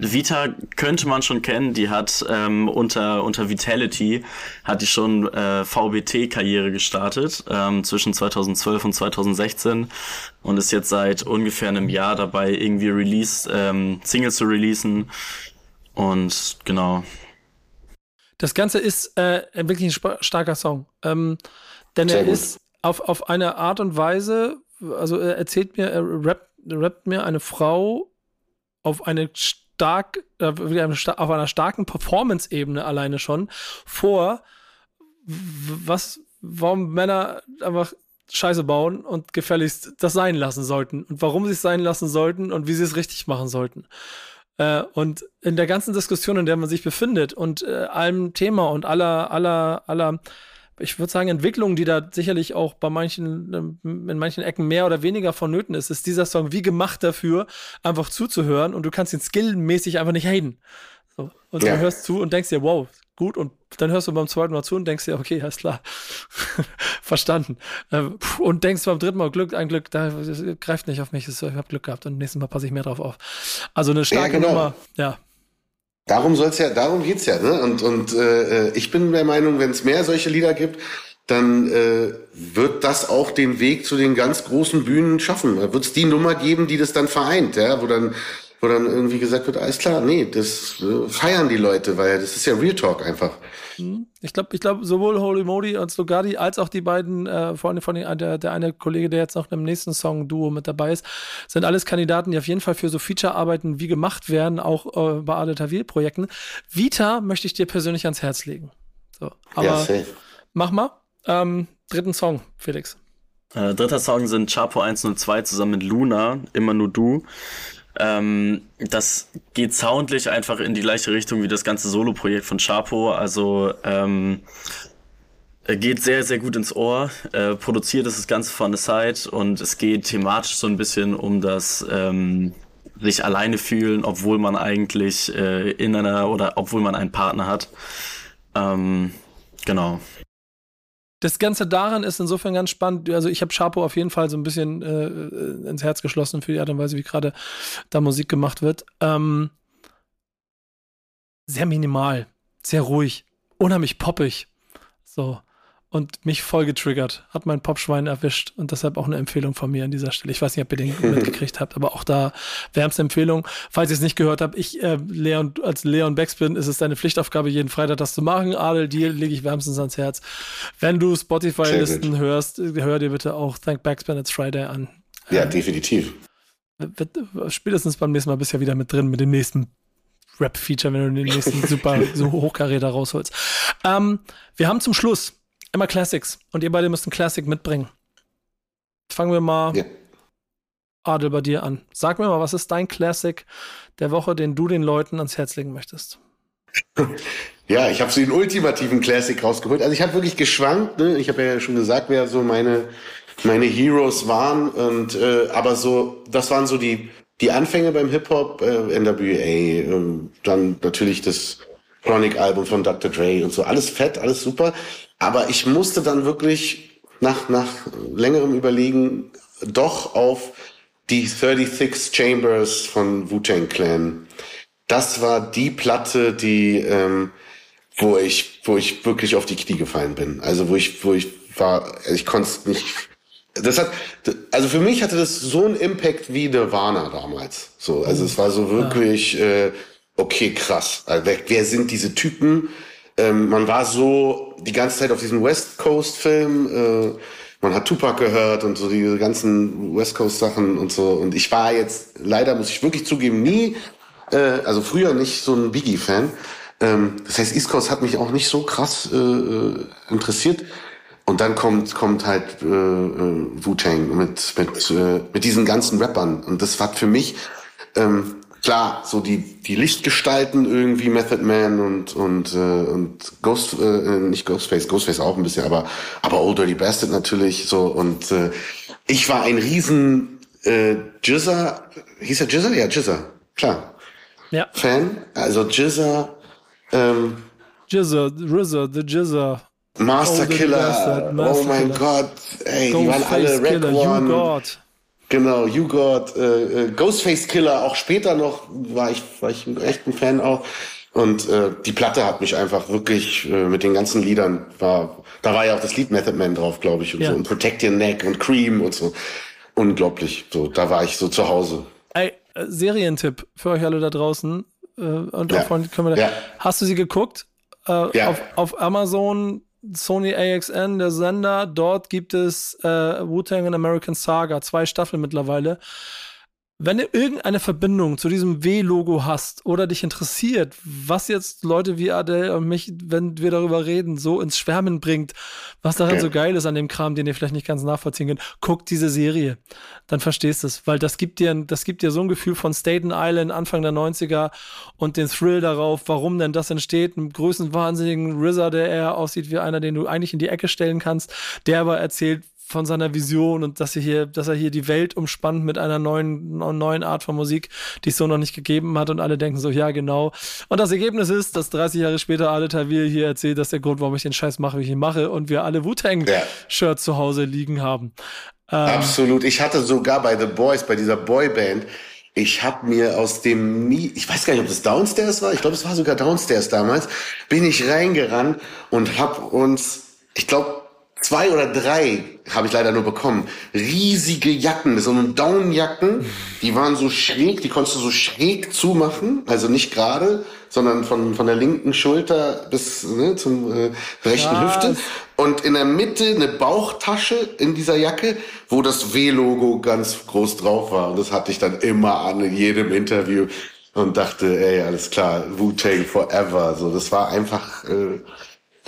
Vita könnte man schon kennen, die hat ähm, unter, unter Vitality hat die schon äh, VBT-Karriere gestartet ähm, zwischen 2012 und 2016 und ist jetzt seit ungefähr einem Jahr dabei, irgendwie Release, ähm, Singles zu releasen. Und genau. Das Ganze ist äh, wirklich ein starker Song. Ähm, denn Sehr er gut. ist auf, auf eine Art und Weise, also er erzählt mir, er rappt, rappt mir eine Frau auf eine stark, äh, auf einer starken Performance-Ebene alleine schon vor, was, warum Männer einfach Scheiße bauen und gefälligst das sein lassen sollten und warum sie es sein lassen sollten und wie sie es richtig machen sollten. Äh, und in der ganzen Diskussion, in der man sich befindet und äh, allem Thema und aller, aller, aller, ich würde sagen, Entwicklungen, die da sicherlich auch bei manchen, ähm, in manchen Ecken mehr oder weniger vonnöten ist, ist dieser Song wie gemacht dafür, einfach zuzuhören und du kannst ihn skillmäßig einfach nicht haten. So. Und Ja. du hörst zu und denkst dir, wow, gut, und dann hörst du beim zweiten Mal zu und denkst dir, okay, alles klar, verstanden. Puh, Und denkst beim dritten Mal, Glück, ein Glück, da greift nicht auf mich, ich habe Glück gehabt und nächstes Mal passe ich mehr drauf auf. Also eine starke genau. Nummer, ja. Darum soll's ja, darum geht's ja. Ne? Und, und äh, ich bin der Meinung, wenn es mehr solche Lieder gibt, dann äh, wird das auch den Weg zu den ganz großen Bühnen schaffen. Da wird's die Nummer geben, die das dann vereint, ja, wo dann, wo dann irgendwie gesagt wird, alles klar, nee, das äh, feiern die Leute, weil das ist ja Real Talk einfach. Ich glaube, ich glaube, sowohl Holy Modi als Lugatti als auch die beiden, äh, vor allem von den, der, der eine Kollege, der jetzt noch im nächsten Song-Duo mit dabei ist, sind alles Kandidaten, die auf jeden Fall für so Feature-Arbeiten wie gemacht werden, auch äh, bei Adel Tawil-Projekten. Vita möchte ich dir persönlich ans Herz legen. So, aber ja, safe. mach mal. Ähm, dritten Song, Felix. Äh, dritter Song sind Chapo 102 zusammen mit Luna, immer nur du. Ähm, das geht soundlich einfach in die gleiche Richtung wie das ganze Solo-Projekt von Chapo. Also ähm, geht sehr, sehr gut ins Ohr. Äh, produziert ist das Ganze von der Side und es geht thematisch so ein bisschen um das ähm, sich alleine fühlen, obwohl man eigentlich äh, in einer oder obwohl man einen Partner hat. Ähm, genau. Das Ganze daran ist insofern ganz spannend. Also ich habe Chapo auf jeden Fall so ein bisschen äh, ins Herz geschlossen für die Art und Weise, wie gerade da Musik gemacht wird. Ähm, sehr minimal, sehr ruhig, unheimlich poppig. So. Und mich voll getriggert. Hat mein Popschwein erwischt und deshalb auch eine Empfehlung von mir an dieser Stelle. Ich weiß nicht, ob ihr den mitgekriegt habt, aber auch da wärmste Empfehlung. Falls ihr es nicht gehört habt, ich, äh, Leon, als Leon Becks bin, ist es deine Pflichtaufgabe, jeden Freitag das zu machen. Adel, dir lege ich wärmstens ans Herz. Wenn du Spotify-Listen hörst, hör dir bitte auch Thank Backspin It's Friday an. Ja, definitiv. Wird, spätestens beim nächsten Mal bist du ja wieder mit drin mit dem nächsten Rap-Feature, wenn du den nächsten super so Hochkaräter rausholst. Ähm, wir haben zum Schluss immer Classics und ihr beide müsst einen Classic mitbringen. Fangen wir mal Ja. Adel bei dir an. Sag mir mal, was ist dein Classic der Woche, den du den Leuten ans Herz legen möchtest? Ja, ich habe so den ultimativen Classic rausgeholt. Also ich habe wirklich geschwankt. Ne? Ich habe ja schon gesagt, wer so meine meine Heroes waren. Und äh, aber so, das waren so die die Anfänge beim Hip Hop, äh, NWA, äh, dann natürlich das Chronic Album von Dr. Dre und so. Alles fett, alles super. Aber ich musste dann wirklich nach nach längerem Überlegen doch auf die 36 Chambers von Wu-Tang Clan. Das war die Platte, die ähm, wo ich, wo ich wirklich auf die Knie gefallen bin. Also wo ich, wo ich war, ich konnte es nicht. Das hat, also für mich hatte das so einen Impact wie Nirvana damals. So, also es war so wirklich, äh, okay, krass. Also wer, wer sind diese Typen? Ähm, man war so die ganze Zeit auf diesem West Coast Film. Äh, man hat Tupac gehört und so diese ganzen West Coast Sachen und so. Und ich war jetzt leider, muss ich wirklich zugeben, nie, äh, also früher nicht so ein Biggie Fan. Ähm, das heißt, East Coast hat mich auch nicht so krass äh, äh, interessiert. Und dann kommt kommt halt äh, äh, Wu-Tang mit mit äh, mit diesen ganzen Rappern und das war für mich ähm, klar so die die Lichtgestalten irgendwie Method Man und und äh, und Ghost äh, nicht Ghostface Ghostface auch ein bisschen aber aber Old Dirty Bastard natürlich so und äh, ich war ein riesen äh, Jizza hieß er Jizza ja Jizza klar Ja. Fan also Jizza ähm, Jizzer, RZA, The Jizzer, Master Oh, Killer. Bastard, Master oh mein. Gott. Ey, die waren alle Rack Killer, You One. God. Genau, You Got, äh, äh, Ghostface Killer. Auch später noch war ich, war ich echt ein Fan auch. Und äh, die Platte hat mich einfach wirklich äh, mit den ganzen Liedern war, da war ja auch das Lied Method Man drauf, glaube ich, und Ja. so und Protect Your Neck und Cream und so. Unglaublich. So, da war ich so zu Hause. Ey, äh, Serientipp für euch alle da draußen. Äh, und Ja. auch von, können wir da, Ja. Hast du sie geguckt? Äh, Ja. auf, auf Amazon, Sony AXN, der Sender. Dort gibt es äh, Wu-Tang and American Saga, zwei Staffeln mittlerweile. Wenn du irgendeine Verbindung zu diesem W-Logo hast oder dich interessiert, was jetzt Leute wie Adele und mich, wenn wir darüber reden, so ins Schwärmen bringt, was daran ja. so geil ist an dem Kram, den ihr vielleicht nicht ganz nachvollziehen könnt, guckt diese Serie. Dann verstehst du es, weil das gibt dir, das gibt dir so ein Gefühl von Staten Island Anfang der 90er und den Thrill darauf, warum denn das entsteht. Einen größenwahnsinnigen RZA, der eher aussieht wie einer, den du eigentlich in die Ecke stellen kannst, der aber erzählt, von seiner Vision und dass er hier, dass er hier die Welt umspannt mit einer neuen, neuen Art von Musik, die es so noch nicht gegeben hat und alle denken so, ja, genau. Und das Ergebnis ist, dass 30 Jahre später Ale Tawil hier erzählt, dass der Grund, warum ich den Scheiß mache, wie ich ihn mache und wir alle Wu-Tang-Shirts ja. zu Hause liegen haben. Ähm, Absolut. Ich hatte sogar bei The Boys, bei dieser Boyband, ich habe mir aus dem nie, ich weiß gar nicht, ob das Downstairs war, ich glaube, es war sogar Downstairs damals, bin ich reingerannt und hab uns, ich glaube, zwei oder drei habe ich leider nur bekommen. Riesige Jacken, so eine Downjacken, die waren so schräg, die konntest du so schräg zumachen, also nicht gerade, sondern von, von der linken Schulter bis ne, zum äh, rechten Krass. Hüfte. Und in der Mitte eine Bauchtasche in dieser Jacke, wo das W-Logo ganz groß drauf war. Und das hatte ich dann immer an in jedem Interview und dachte, ey, alles klar, Wu-Tang forever. So, das war einfach... Äh,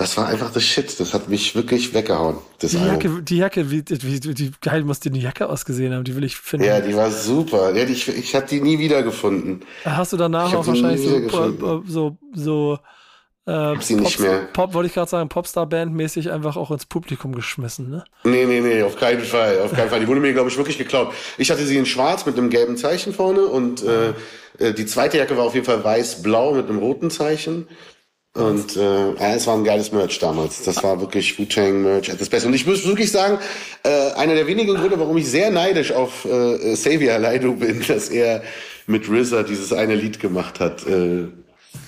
das war einfach das Shit. Das hat mich wirklich weggehauen. die, Jacke, die Jacke, wie, wie, wie geil muss die Jacke ausgesehen haben? Die will ich finden. Ja, die war super. Ja, die, ich ich habe die nie wiedergefunden. Hast du danach auch wahrscheinlich so, so, so äh, sie nicht mehr. Pop, wollte ich gerade sagen, Popstar-Band-mäßig einfach auch ins Publikum geschmissen, ne? Nee, nee, nee, auf keinen Fall, auf keinen Fall. Die wurde mir, glaube ich, wirklich geklaut. Ich hatte sie in schwarz mit einem gelben Zeichen vorne und äh, äh die zweite Jacke war auf jeden Fall weiß-blau mit einem roten Zeichen. Und äh, ja, es war ein geiles Merch damals. Das war wirklich Wu-Tang-Merch das Beste. Und ich muss wirklich sagen, äh, einer der wenigen Gründe, warum ich sehr neidisch auf äh, Xavier Leido bin, dass er mit RZA dieses eine Lied gemacht hat. Äh,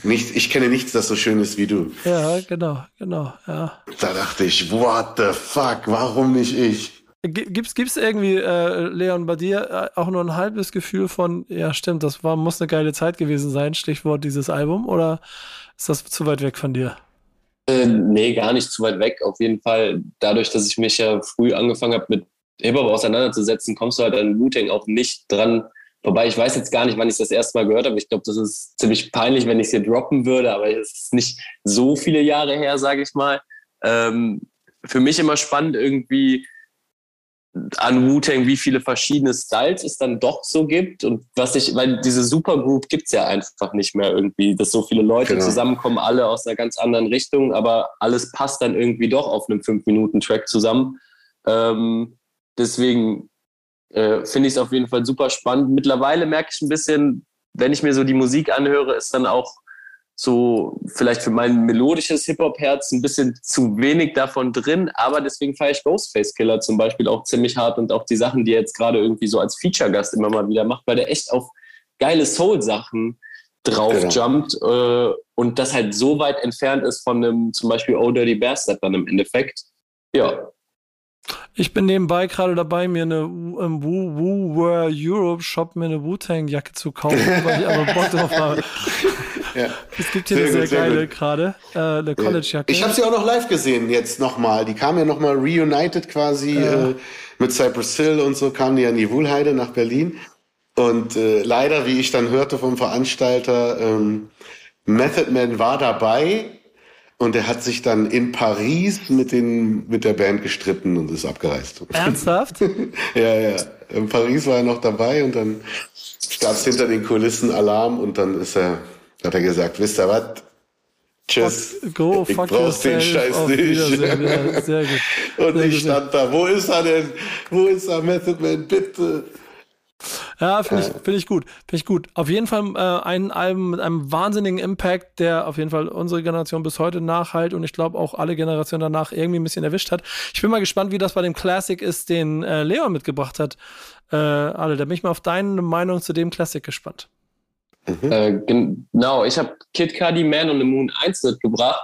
nicht, ich kenne nichts, das so schön ist wie du. Ja, genau, genau, ja. Da dachte ich, what the fuck, warum nicht ich? Gibt's, gibt's irgendwie, äh, Leon, bei dir äh, auch nur ein halbes Gefühl von, ja stimmt, das war, muss eine geile Zeit gewesen sein, Stichwort dieses Album, oder ist das zu weit weg von dir? Äh, nee, gar nicht zu weit weg. Auf jeden Fall, dadurch, dass ich mich ja früh angefangen habe, mit Hip-Hop auseinanderzusetzen, kommst du halt an Wu-Tang auch nicht dran vorbei. Ich weiß jetzt gar nicht, wann ich das erste Mal gehört habe. Ich glaube, das ist ziemlich peinlich, wenn ich es hier droppen würde, aber es ist nicht so viele Jahre her, sage ich mal. Ähm, für mich immer spannend, irgendwie an Wu-Tang, wie viele verschiedene Styles es dann doch so gibt und was ich, weil diese Supergroup gibt es ja einfach nicht mehr irgendwie, dass so viele Leute genau. zusammenkommen, alle aus einer ganz anderen Richtung, aber alles passt dann irgendwie doch auf einem 5-Minuten-Track zusammen. Ähm, deswegen äh, finde ich es auf jeden Fall super spannend. Mittlerweile merke ich ein bisschen, wenn ich mir so die Musik anhöre, ist dann auch so vielleicht für mein melodisches Hip-Hop-Herz ein bisschen zu wenig davon drin, aber deswegen feiere ich Ghostface Killer zum Beispiel auch ziemlich hart und auch die Sachen, die er jetzt gerade irgendwie so als Feature-Gast immer mal wieder macht, weil der echt auf geile Soul-Sachen drauf ja. jumpt äh, und das halt so weit entfernt ist von einem zum Beispiel Oh Dirty Bastard dann im Endeffekt. Ja. Ich bin nebenbei gerade dabei, mir eine im Woo Woo Europe Shop mir eine Wu-Tang-Jacke zu kaufen, weil ich aber Bock drauf habe. Ja. Es gibt hier sehr eine sehr, gut, sehr geile gerade, äh, eine College-Jacke. Ich habe sie auch noch live gesehen jetzt nochmal. Die kam ja nochmal reunited quasi ja. äh, mit Cypress Hill und so, kam die ja in die Wuhlheide nach Berlin. Und äh, leider, wie ich dann hörte vom Veranstalter, ähm, Method Man war dabei und er hat sich dann in Paris mit, den, mit der Band gestritten und ist abgereist. Ernsthaft? ja, ja. In Paris war er noch dabei und dann gab es hinter den Kulissen Alarm und dann ist er hat er gesagt, wisst ihr was? Tschüss. Go, ich brauch den Scheiß nicht. Ja, sehr gut. Und sehr ich stand da, wo ist er denn? Wo ist er, Method Man, bitte? Ja, finde ich, find ich gut. Finde ich gut. Auf jeden Fall äh, ein Album mit einem wahnsinnigen Impact, der auf jeden Fall unsere Generation bis heute nachhalt und ich glaube auch alle Generationen danach irgendwie ein bisschen erwischt hat. Ich bin mal gespannt, wie das bei dem Classic ist, den äh, Leon mitgebracht hat. Äh, alle, da bin ich mal auf deine Meinung zu dem Classic gespannt. Mhm. Äh, genau, ich habe Kid Cudi Man on the Moon 1 mitgebracht.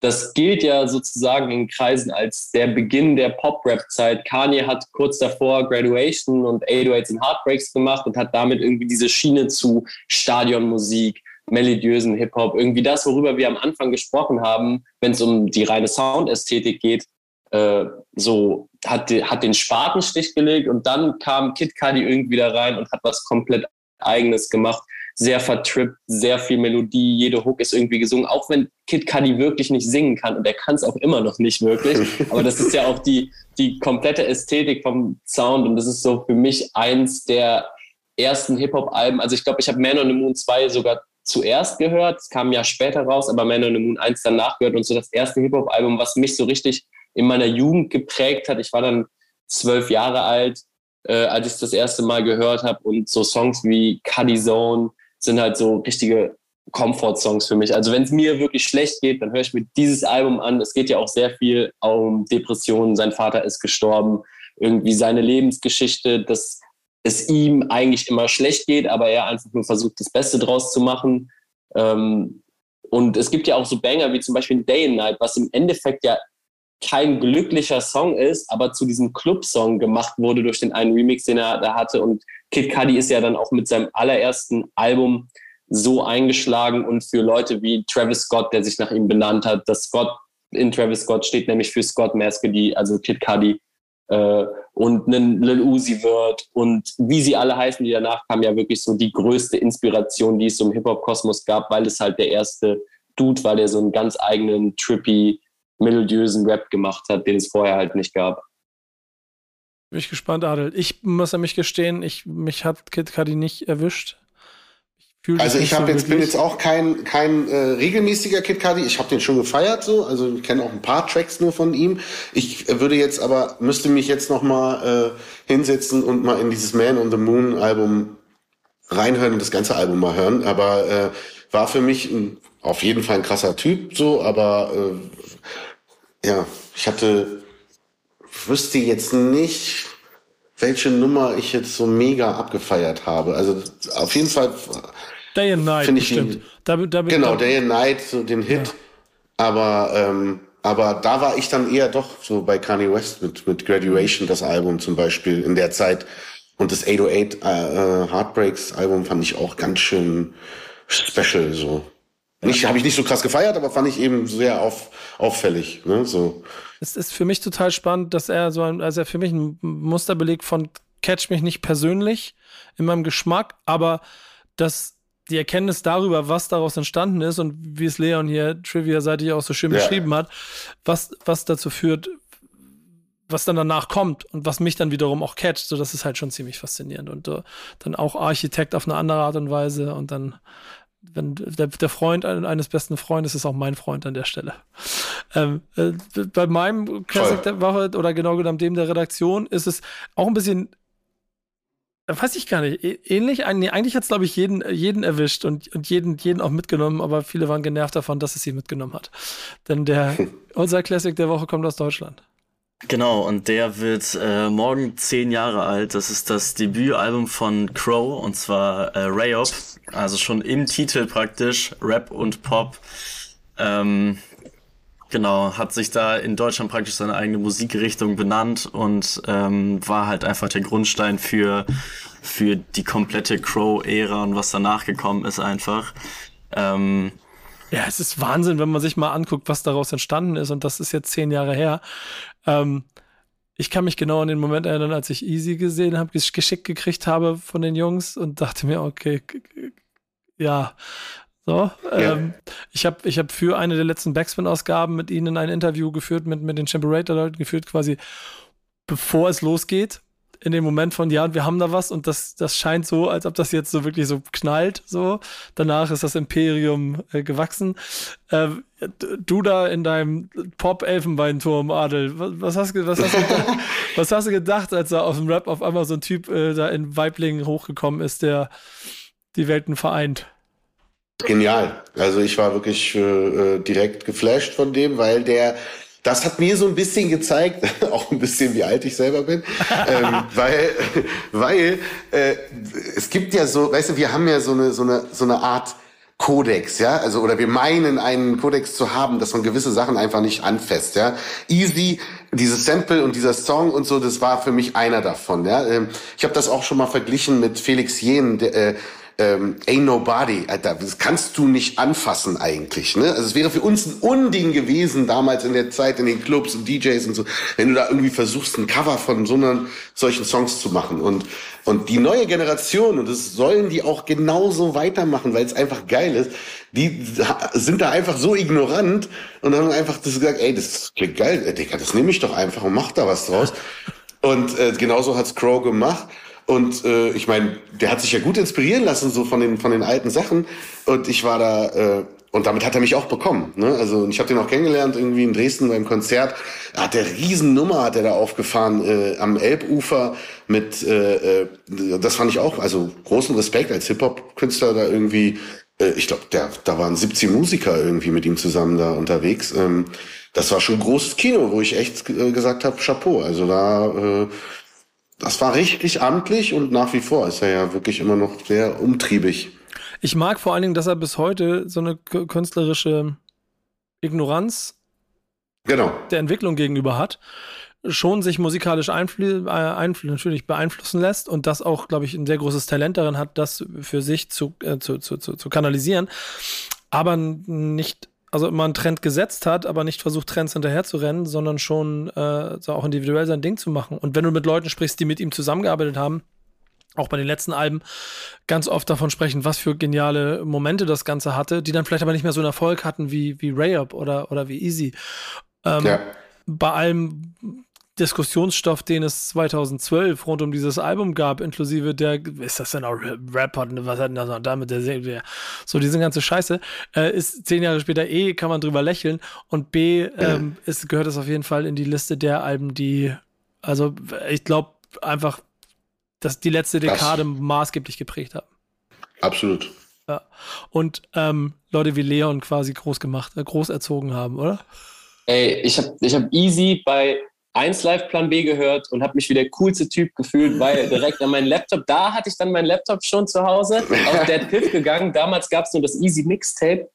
Das gilt ja sozusagen in Kreisen als der Beginn der Pop-Rap-Zeit. Kanye hat kurz davor Graduation und 808s and Heartbreaks gemacht und hat damit irgendwie diese Schiene zu Stadionmusik, melodiösen Hip-Hop, irgendwie das, worüber wir am Anfang gesprochen haben, wenn es um die reine Soundästhetik geht, äh, so hat, hat den Spatenstich gelegt und dann kam Kid Cudi irgendwie da rein und hat was komplett eigenes gemacht. Sehr vertrippt, sehr viel Melodie, jede Hook ist irgendwie gesungen, auch wenn Kid Cudi wirklich nicht singen kann und er kann es auch immer noch nicht wirklich. Aber das ist ja auch die, die komplette Ästhetik vom Sound und das ist so für mich eins der ersten Hip-Hop-Alben. Also ich glaube, ich habe Man on the Moon 2 sogar zuerst gehört, es kam ja später raus, aber Man on the Moon 1 danach gehört und so das erste Hip-Hop-Album, was mich so richtig in meiner Jugend geprägt hat. Ich war dann zwölf Jahre alt, äh, als ich es das erste Mal gehört habe und so Songs wie Cuddy Zone sind halt so richtige Comfort-Songs für mich. Also wenn es mir wirklich schlecht geht, dann höre ich mir dieses Album an. Es geht ja auch sehr viel um Depressionen. Sein Vater ist gestorben. Irgendwie seine Lebensgeschichte, dass es ihm eigentlich immer schlecht geht, aber er einfach nur versucht, das Beste draus zu machen. Ähm, und es gibt ja auch so Banger wie zum Beispiel Day and Night, was im Endeffekt ja kein glücklicher Song ist, aber zu diesem Club-Song gemacht wurde durch den einen Remix, den er da hatte. Und Kid Cudi ist ja dann auch mit seinem allerersten Album so eingeschlagen und für Leute wie Travis Scott, der sich nach ihm benannt hat, das Scott in Travis Scott steht nämlich für Scott Maskedy, also Kid Cudi äh, und einen Lil Uzi wird und wie sie alle heißen, die danach kamen, ja wirklich so die größte Inspiration, die es im Hip-Hop-Kosmos gab, weil es halt der erste Dude war, der so einen ganz eigenen, trippy, melodiösen Rap gemacht hat, den es vorher halt nicht gab. Bin ich gespannt, Adel. Ich muss ja mich gestehen, ich, mich hat Kid Cudi nicht erwischt. Ich also ich so jetzt bin jetzt auch kein kein äh, regelmäßiger Kid Cudi. Ich habe den schon gefeiert so, also ich kenne auch ein paar Tracks nur von ihm. Ich äh, würde jetzt aber müsste mich jetzt noch mal äh, hinsetzen und mal in dieses Man on the Moon Album reinhören und das ganze Album mal hören. Aber äh, war für mich ein, auf jeden Fall ein krasser Typ so, aber äh, ja, ich hatte wüsste jetzt nicht, welche Nummer ich jetzt so mega abgefeiert habe. Also auf jeden Fall. Day and Night, ich ihn, da, da, genau, da, Day and Night, so den Hit. Ja. Aber, ähm, aber da war ich dann eher doch so bei Kanye West mit, mit Graduation, das Album zum Beispiel in der Zeit. Und das 808 äh, Heartbreaks Album fand ich auch ganz schön special, so. Nicht, habe ich nicht so krass gefeiert, aber fand ich eben sehr auf, auffällig, ne, so es ist für mich total spannend, dass er so ein, also er für mich ein Musterbeleg von catch mich nicht persönlich in meinem Geschmack, aber dass die Erkenntnis darüber, was daraus entstanden ist und wie es Leon hier trivia-seitig auch so schön ja. beschrieben hat, was, was dazu führt, was dann danach kommt und was mich dann wiederum auch catcht, so das ist halt schon ziemlich faszinierend und uh, dann auch Architekt auf eine andere Art und Weise und dann wenn der, der Freund eines besten Freundes ist auch mein Freund an der Stelle. Ähm, äh, bei meinem Classic der Woche oder genau genommen dem der Redaktion ist es auch ein bisschen äh, weiß ich gar nicht, ähnlich. Eigentlich hat es, glaube ich, jeden, jeden erwischt und, und jeden, jeden auch mitgenommen, aber viele waren genervt davon, dass es sie mitgenommen hat. Denn der unser Classic der Woche kommt aus Deutschland. Genau, und der wird äh, morgen zehn Jahre alt. Das ist das Debütalbum von Crow, und zwar äh, Rayop. Also schon im Titel praktisch, Rap und Pop. Ähm, genau, hat sich da in Deutschland praktisch seine eigene Musikrichtung benannt und ähm, war halt einfach der Grundstein für, für die komplette Crow-Ära und was danach gekommen ist einfach. Ähm, ja, es ist Wahnsinn, wenn man sich mal anguckt, was daraus entstanden ist. Und das ist jetzt zehn Jahre her. Ähm, ich kann mich genau an den Moment erinnern, als ich Easy gesehen habe, geschickt gekriegt habe von den Jungs und dachte mir, okay, ja, so. Ja. Ähm, ich habe ich hab für eine der letzten Backspin-Ausgaben mit ihnen ein Interview geführt, mit, mit den Champerator-Leuten geführt, quasi bevor es losgeht in dem Moment von, ja, wir haben da was und das, das scheint so, als ob das jetzt so wirklich so knallt, so. Danach ist das Imperium äh, gewachsen. Äh, du da in deinem Pop-Elfenbeinturm, Adel, was, hast, was, hast gedacht, was hast du gedacht, als da auf dem Rap auf einmal so ein Typ äh, da in Weiblingen hochgekommen ist, der die Welten vereint? Genial. Also ich war wirklich äh, direkt geflasht von dem, weil der das hat mir so ein bisschen gezeigt, auch ein bisschen wie alt ich selber bin, ähm, weil, weil äh, es gibt ja so, weißt du, wir haben ja so eine, so eine, so eine Art Kodex, ja, also oder wir meinen einen Kodex zu haben, dass man gewisse Sachen einfach nicht anfasst, ja. Easy, dieses Sample und dieser Song und so, das war für mich einer davon, ja. Ähm, ich habe das auch schon mal verglichen mit Felix Jen, der, äh, ähm, Ain't Nobody, Alter, das kannst du nicht anfassen eigentlich. Ne? Also es wäre für uns ein Unding gewesen damals in der Zeit in den Clubs und DJs und so, wenn du da irgendwie versuchst, ein Cover von so einer, solchen Songs zu machen. Und, und die neue Generation, und das sollen die auch genauso weitermachen, weil es einfach geil ist, die sind da einfach so ignorant und haben einfach das gesagt, ey, das klingt geil, Digga, das nehme ich doch einfach und mach da was draus. Und äh, genauso hat's Crow gemacht. Und äh, ich meine, der hat sich ja gut inspirieren lassen, so von den, von den alten Sachen. Und ich war da, äh, und damit hat er mich auch bekommen. Ne? Also ich habe den auch kennengelernt, irgendwie in Dresden beim Konzert. Hat der Riesennummer hat er da aufgefahren äh, am Elbufer mit, äh, äh, das fand ich auch, also großen Respekt als Hip-Hop-Künstler da irgendwie. Äh, ich glaube, da waren 17 Musiker irgendwie mit ihm zusammen da unterwegs. Ähm, das war schon großes Kino, wo ich echt äh, gesagt habe, Chapeau. Also da äh, das war richtig amtlich und nach wie vor ist er ja wirklich immer noch sehr umtriebig. Ich mag vor allen Dingen, dass er bis heute so eine künstlerische Ignoranz genau. der Entwicklung gegenüber hat, schon sich musikalisch einfl äh, natürlich beeinflussen lässt und das auch, glaube ich, ein sehr großes Talent darin hat, das für sich zu, äh, zu, zu, zu, zu kanalisieren, aber nicht also immer einen Trend gesetzt hat, aber nicht versucht, Trends hinterher zu rennen, sondern schon äh, auch individuell sein Ding zu machen. Und wenn du mit Leuten sprichst, die mit ihm zusammengearbeitet haben, auch bei den letzten Alben ganz oft davon sprechen, was für geniale Momente das Ganze hatte, die dann vielleicht aber nicht mehr so einen Erfolg hatten wie, wie Rayup oder, oder wie Easy. Ähm, ja. Bei allem Diskussionsstoff, den es 2012 rund um dieses Album gab, inklusive der, ist das denn auch Rapper, was hat denn das noch damit, der, der, so diese ganze Scheiße, äh, ist zehn Jahre später eh, kann man drüber lächeln und B, ähm, ist, gehört es auf jeden Fall in die Liste der Alben, die, also ich glaube einfach, dass die letzte Dekade das. maßgeblich geprägt haben. Absolut. Ja. Und ähm, Leute wie Leon quasi groß gemacht, äh, groß erzogen haben, oder? Ey, ich habe ich hab Easy bei 1 Live Plan B gehört und habe mich wie der coolste Typ gefühlt, weil direkt an meinen Laptop, da hatte ich dann meinen Laptop schon zu Hause, auf Dead Piff gegangen. Damals gab es nur das Easy Mixtape.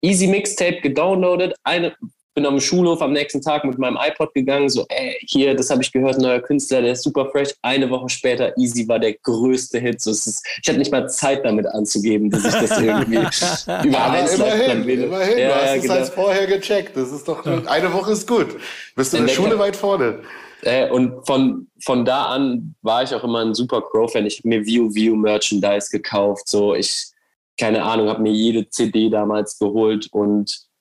Easy Mixtape gedownloadet, eine, bin am Schulhof am nächsten Tag mit meinem iPod gegangen, so, ey, hier, das habe ich gehört, neuer Künstler, der ist super fresh. Eine Woche später, Easy war der größte Hit. So, ist, ich hatte nicht mal Zeit damit anzugeben, dass ich das irgendwie über Aber immerhin, immerhin, ja, du hast ja, es genau. als vorher gecheckt. Das ist doch, eine Woche ist gut. Bist du in der Schule weit vorne. Äh, und von, von da an war ich auch immer ein super Crow-Fan. Ich habe mir View View Merchandise gekauft. So, ich, keine Ahnung, habe mir jede CD damals geholt und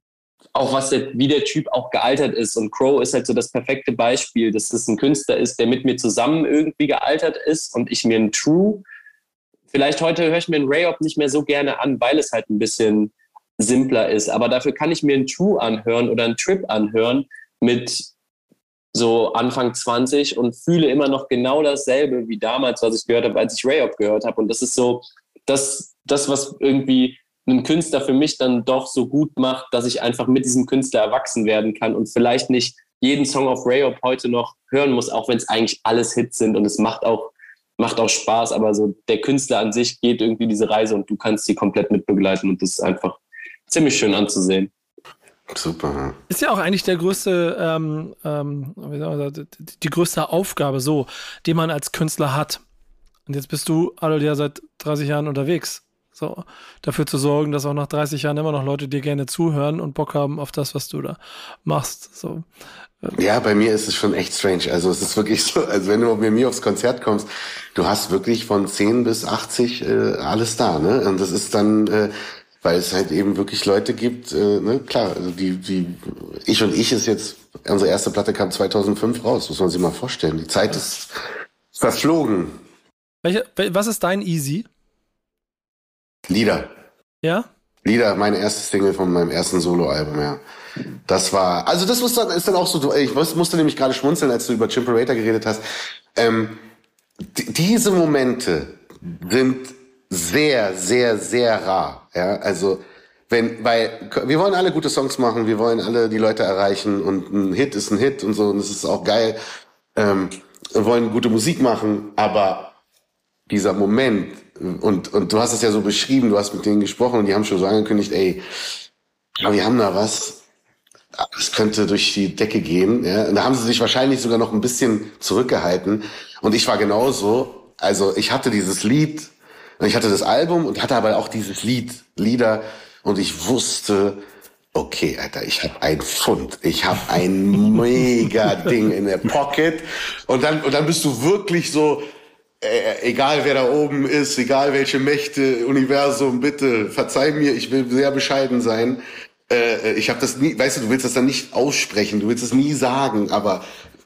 auch was der, wie der Typ auch gealtert ist. Und Crow ist halt so das perfekte Beispiel, dass das ein Künstler ist, der mit mir zusammen irgendwie gealtert ist und ich mir ein True, vielleicht heute höre ich mir ein Rayop nicht mehr so gerne an, weil es halt ein bisschen simpler ist. Aber dafür kann ich mir ein True anhören oder ein Trip anhören mit so Anfang 20 und fühle immer noch genau dasselbe wie damals, was ich gehört habe, als ich Rayop gehört habe. Und das ist so das, das was irgendwie einen Künstler für mich dann doch so gut macht, dass ich einfach mit diesem Künstler erwachsen werden kann und vielleicht nicht jeden Song auf Rayop heute noch hören muss, auch wenn es eigentlich alles Hits sind und es macht auch, macht auch Spaß, aber so der Künstler an sich geht irgendwie diese Reise und du kannst sie komplett mitbegleiten und das ist einfach ziemlich schön anzusehen. Super. Ist ja auch eigentlich der größte, ähm, ähm, die größte Aufgabe so, die man als Künstler hat. Und jetzt bist du, Adol, ja seit 30 Jahren unterwegs. So, dafür zu sorgen, dass auch nach 30 Jahren immer noch Leute dir gerne zuhören und Bock haben auf das, was du da machst. So. Ja, bei mir ist es schon echt strange. Also es ist wirklich so, also wenn du mit mir aufs Konzert kommst, du hast wirklich von 10 bis 80 äh, alles da, ne? Und das ist dann, äh, weil es halt eben wirklich Leute gibt, äh, ne? Klar, also die, die, ich und ich ist jetzt, unsere erste Platte kam 2005 raus, muss man sich mal vorstellen. Die Zeit ist verflogen. Welche, was ist dein Easy? Lieder. Ja? Lieder, meine erste Single von meinem ersten Soloalbum, ja. Das war, also das muss dann, ist dann auch so, ich musste nämlich gerade schmunzeln, als du über Chimperator geredet hast. Ähm, diese Momente sind sehr, sehr, sehr rar. Ja, also wenn, weil wir wollen alle gute Songs machen, wir wollen alle die Leute erreichen und ein Hit ist ein Hit und so und es ist auch geil. Ähm, wir wollen gute Musik machen, aber dieser Moment, und, und du hast es ja so beschrieben, du hast mit denen gesprochen und die haben schon so angekündigt, ey, aber wir haben da was, es könnte durch die Decke gehen. Ja? Und da haben sie sich wahrscheinlich sogar noch ein bisschen zurückgehalten. Und ich war genauso. Also ich hatte dieses Lied ich hatte das Album und hatte aber auch dieses Lied, Lieder und ich wusste, okay, Alter, ich habe ein Pfund, ich habe ein mega Ding in der Pocket und dann und dann bist du wirklich so egal wer da oben ist, egal welche Mächte, Universum, bitte verzeih mir, ich will sehr bescheiden sein. Äh, ich habe das nie, weißt du, du willst das dann nicht aussprechen, du willst es nie sagen, aber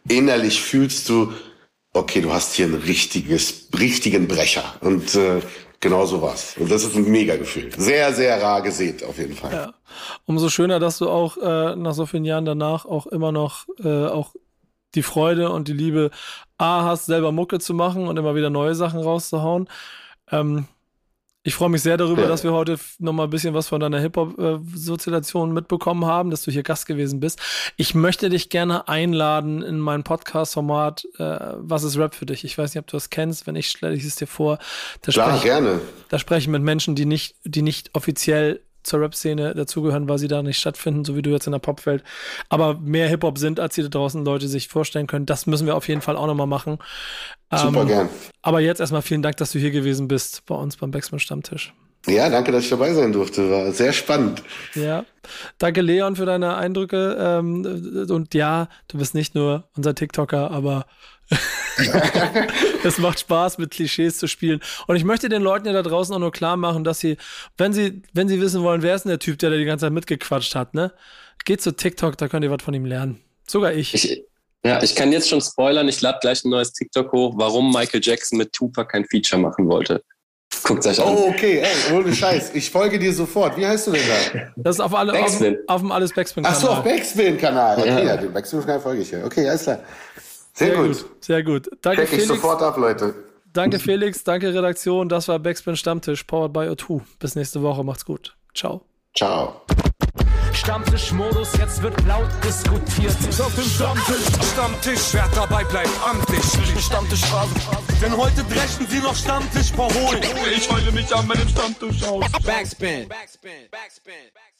innerlich fühlst du, okay, du hast hier ein richtiges, richtigen Brecher und äh, genau so war's. Und das ist ein mega Gefühl. Sehr, sehr rar gesät auf jeden Fall. Ja. Umso schöner, dass du auch äh, nach so vielen Jahren danach auch immer noch äh, auch die Freude und die Liebe A hast, selber Mucke zu machen und immer wieder neue Sachen rauszuhauen. Ähm, ich freue mich sehr darüber, ja. dass wir heute noch mal ein bisschen was von deiner Hip-Hop-Sozialisation mitbekommen haben, dass du hier Gast gewesen bist. Ich möchte dich gerne einladen in mein Podcast-Format äh, Was ist Rap für dich? Ich weiß nicht, ob du das kennst. Wenn ich stelle ich es dir vor. Da Klar, spreche, gerne. Da spreche ich mit Menschen, die nicht, die nicht offiziell zur Rap-Szene dazugehören, weil sie da nicht stattfinden, so wie du jetzt in der Popwelt, aber mehr Hip-Hop sind, als sie da draußen Leute sich vorstellen können. Das müssen wir auf jeden Fall auch nochmal machen. Super ähm, gern. Aber jetzt erstmal vielen Dank, dass du hier gewesen bist bei uns beim Backspin Stammtisch. Ja, danke, dass ich dabei sein durfte. War sehr spannend. Ja, danke Leon für deine Eindrücke. Ähm, und ja, du bist nicht nur unser TikToker, aber es macht Spaß, mit Klischees zu spielen. Und ich möchte den Leuten ja da draußen auch nur klar machen, dass sie, wenn sie, wenn sie wissen wollen, wer ist denn der Typ, der da die ganze Zeit mitgequatscht hat, ne? Geht zu TikTok, da könnt ihr was von ihm lernen. Sogar ich. ich ja, ich kann jetzt schon spoilern, ich lade gleich ein neues TikTok hoch, warum Michael Jackson mit Tupac kein Feature machen wollte. Guckt euch an. Oh, okay, ey, ohne Scheiß. Ich folge dir sofort. Wie heißt du denn da? Das ist auf, alle, auf, auf, dem Alles Backspin-Kanal. Ach so, auf Backspin-Kanal. Okay, ja. ja den Backspin-Kanal folge ich ja. Okay, alles klar. Sehr, sehr gut. gut. Sehr gut. Danke, Check Felix. ich sofort ab, Leute. Danke, Felix. Danke, Redaktion. Das war Backspin Stammtisch, powered by O2. Bis nächste Woche. Macht's gut. Ciao. Ciao. Stammtischmodus, jetzt wird laut diskutiert. Auf dem Stammtisch, Stammtisch, wer dabei bleibt, amtlich. Stammtisch Denn heute dreschen sie noch Stammtisch verholen. Ich heule mich an meinem Stammtisch aus. Backspin. Backspin. Backspin. Backspin.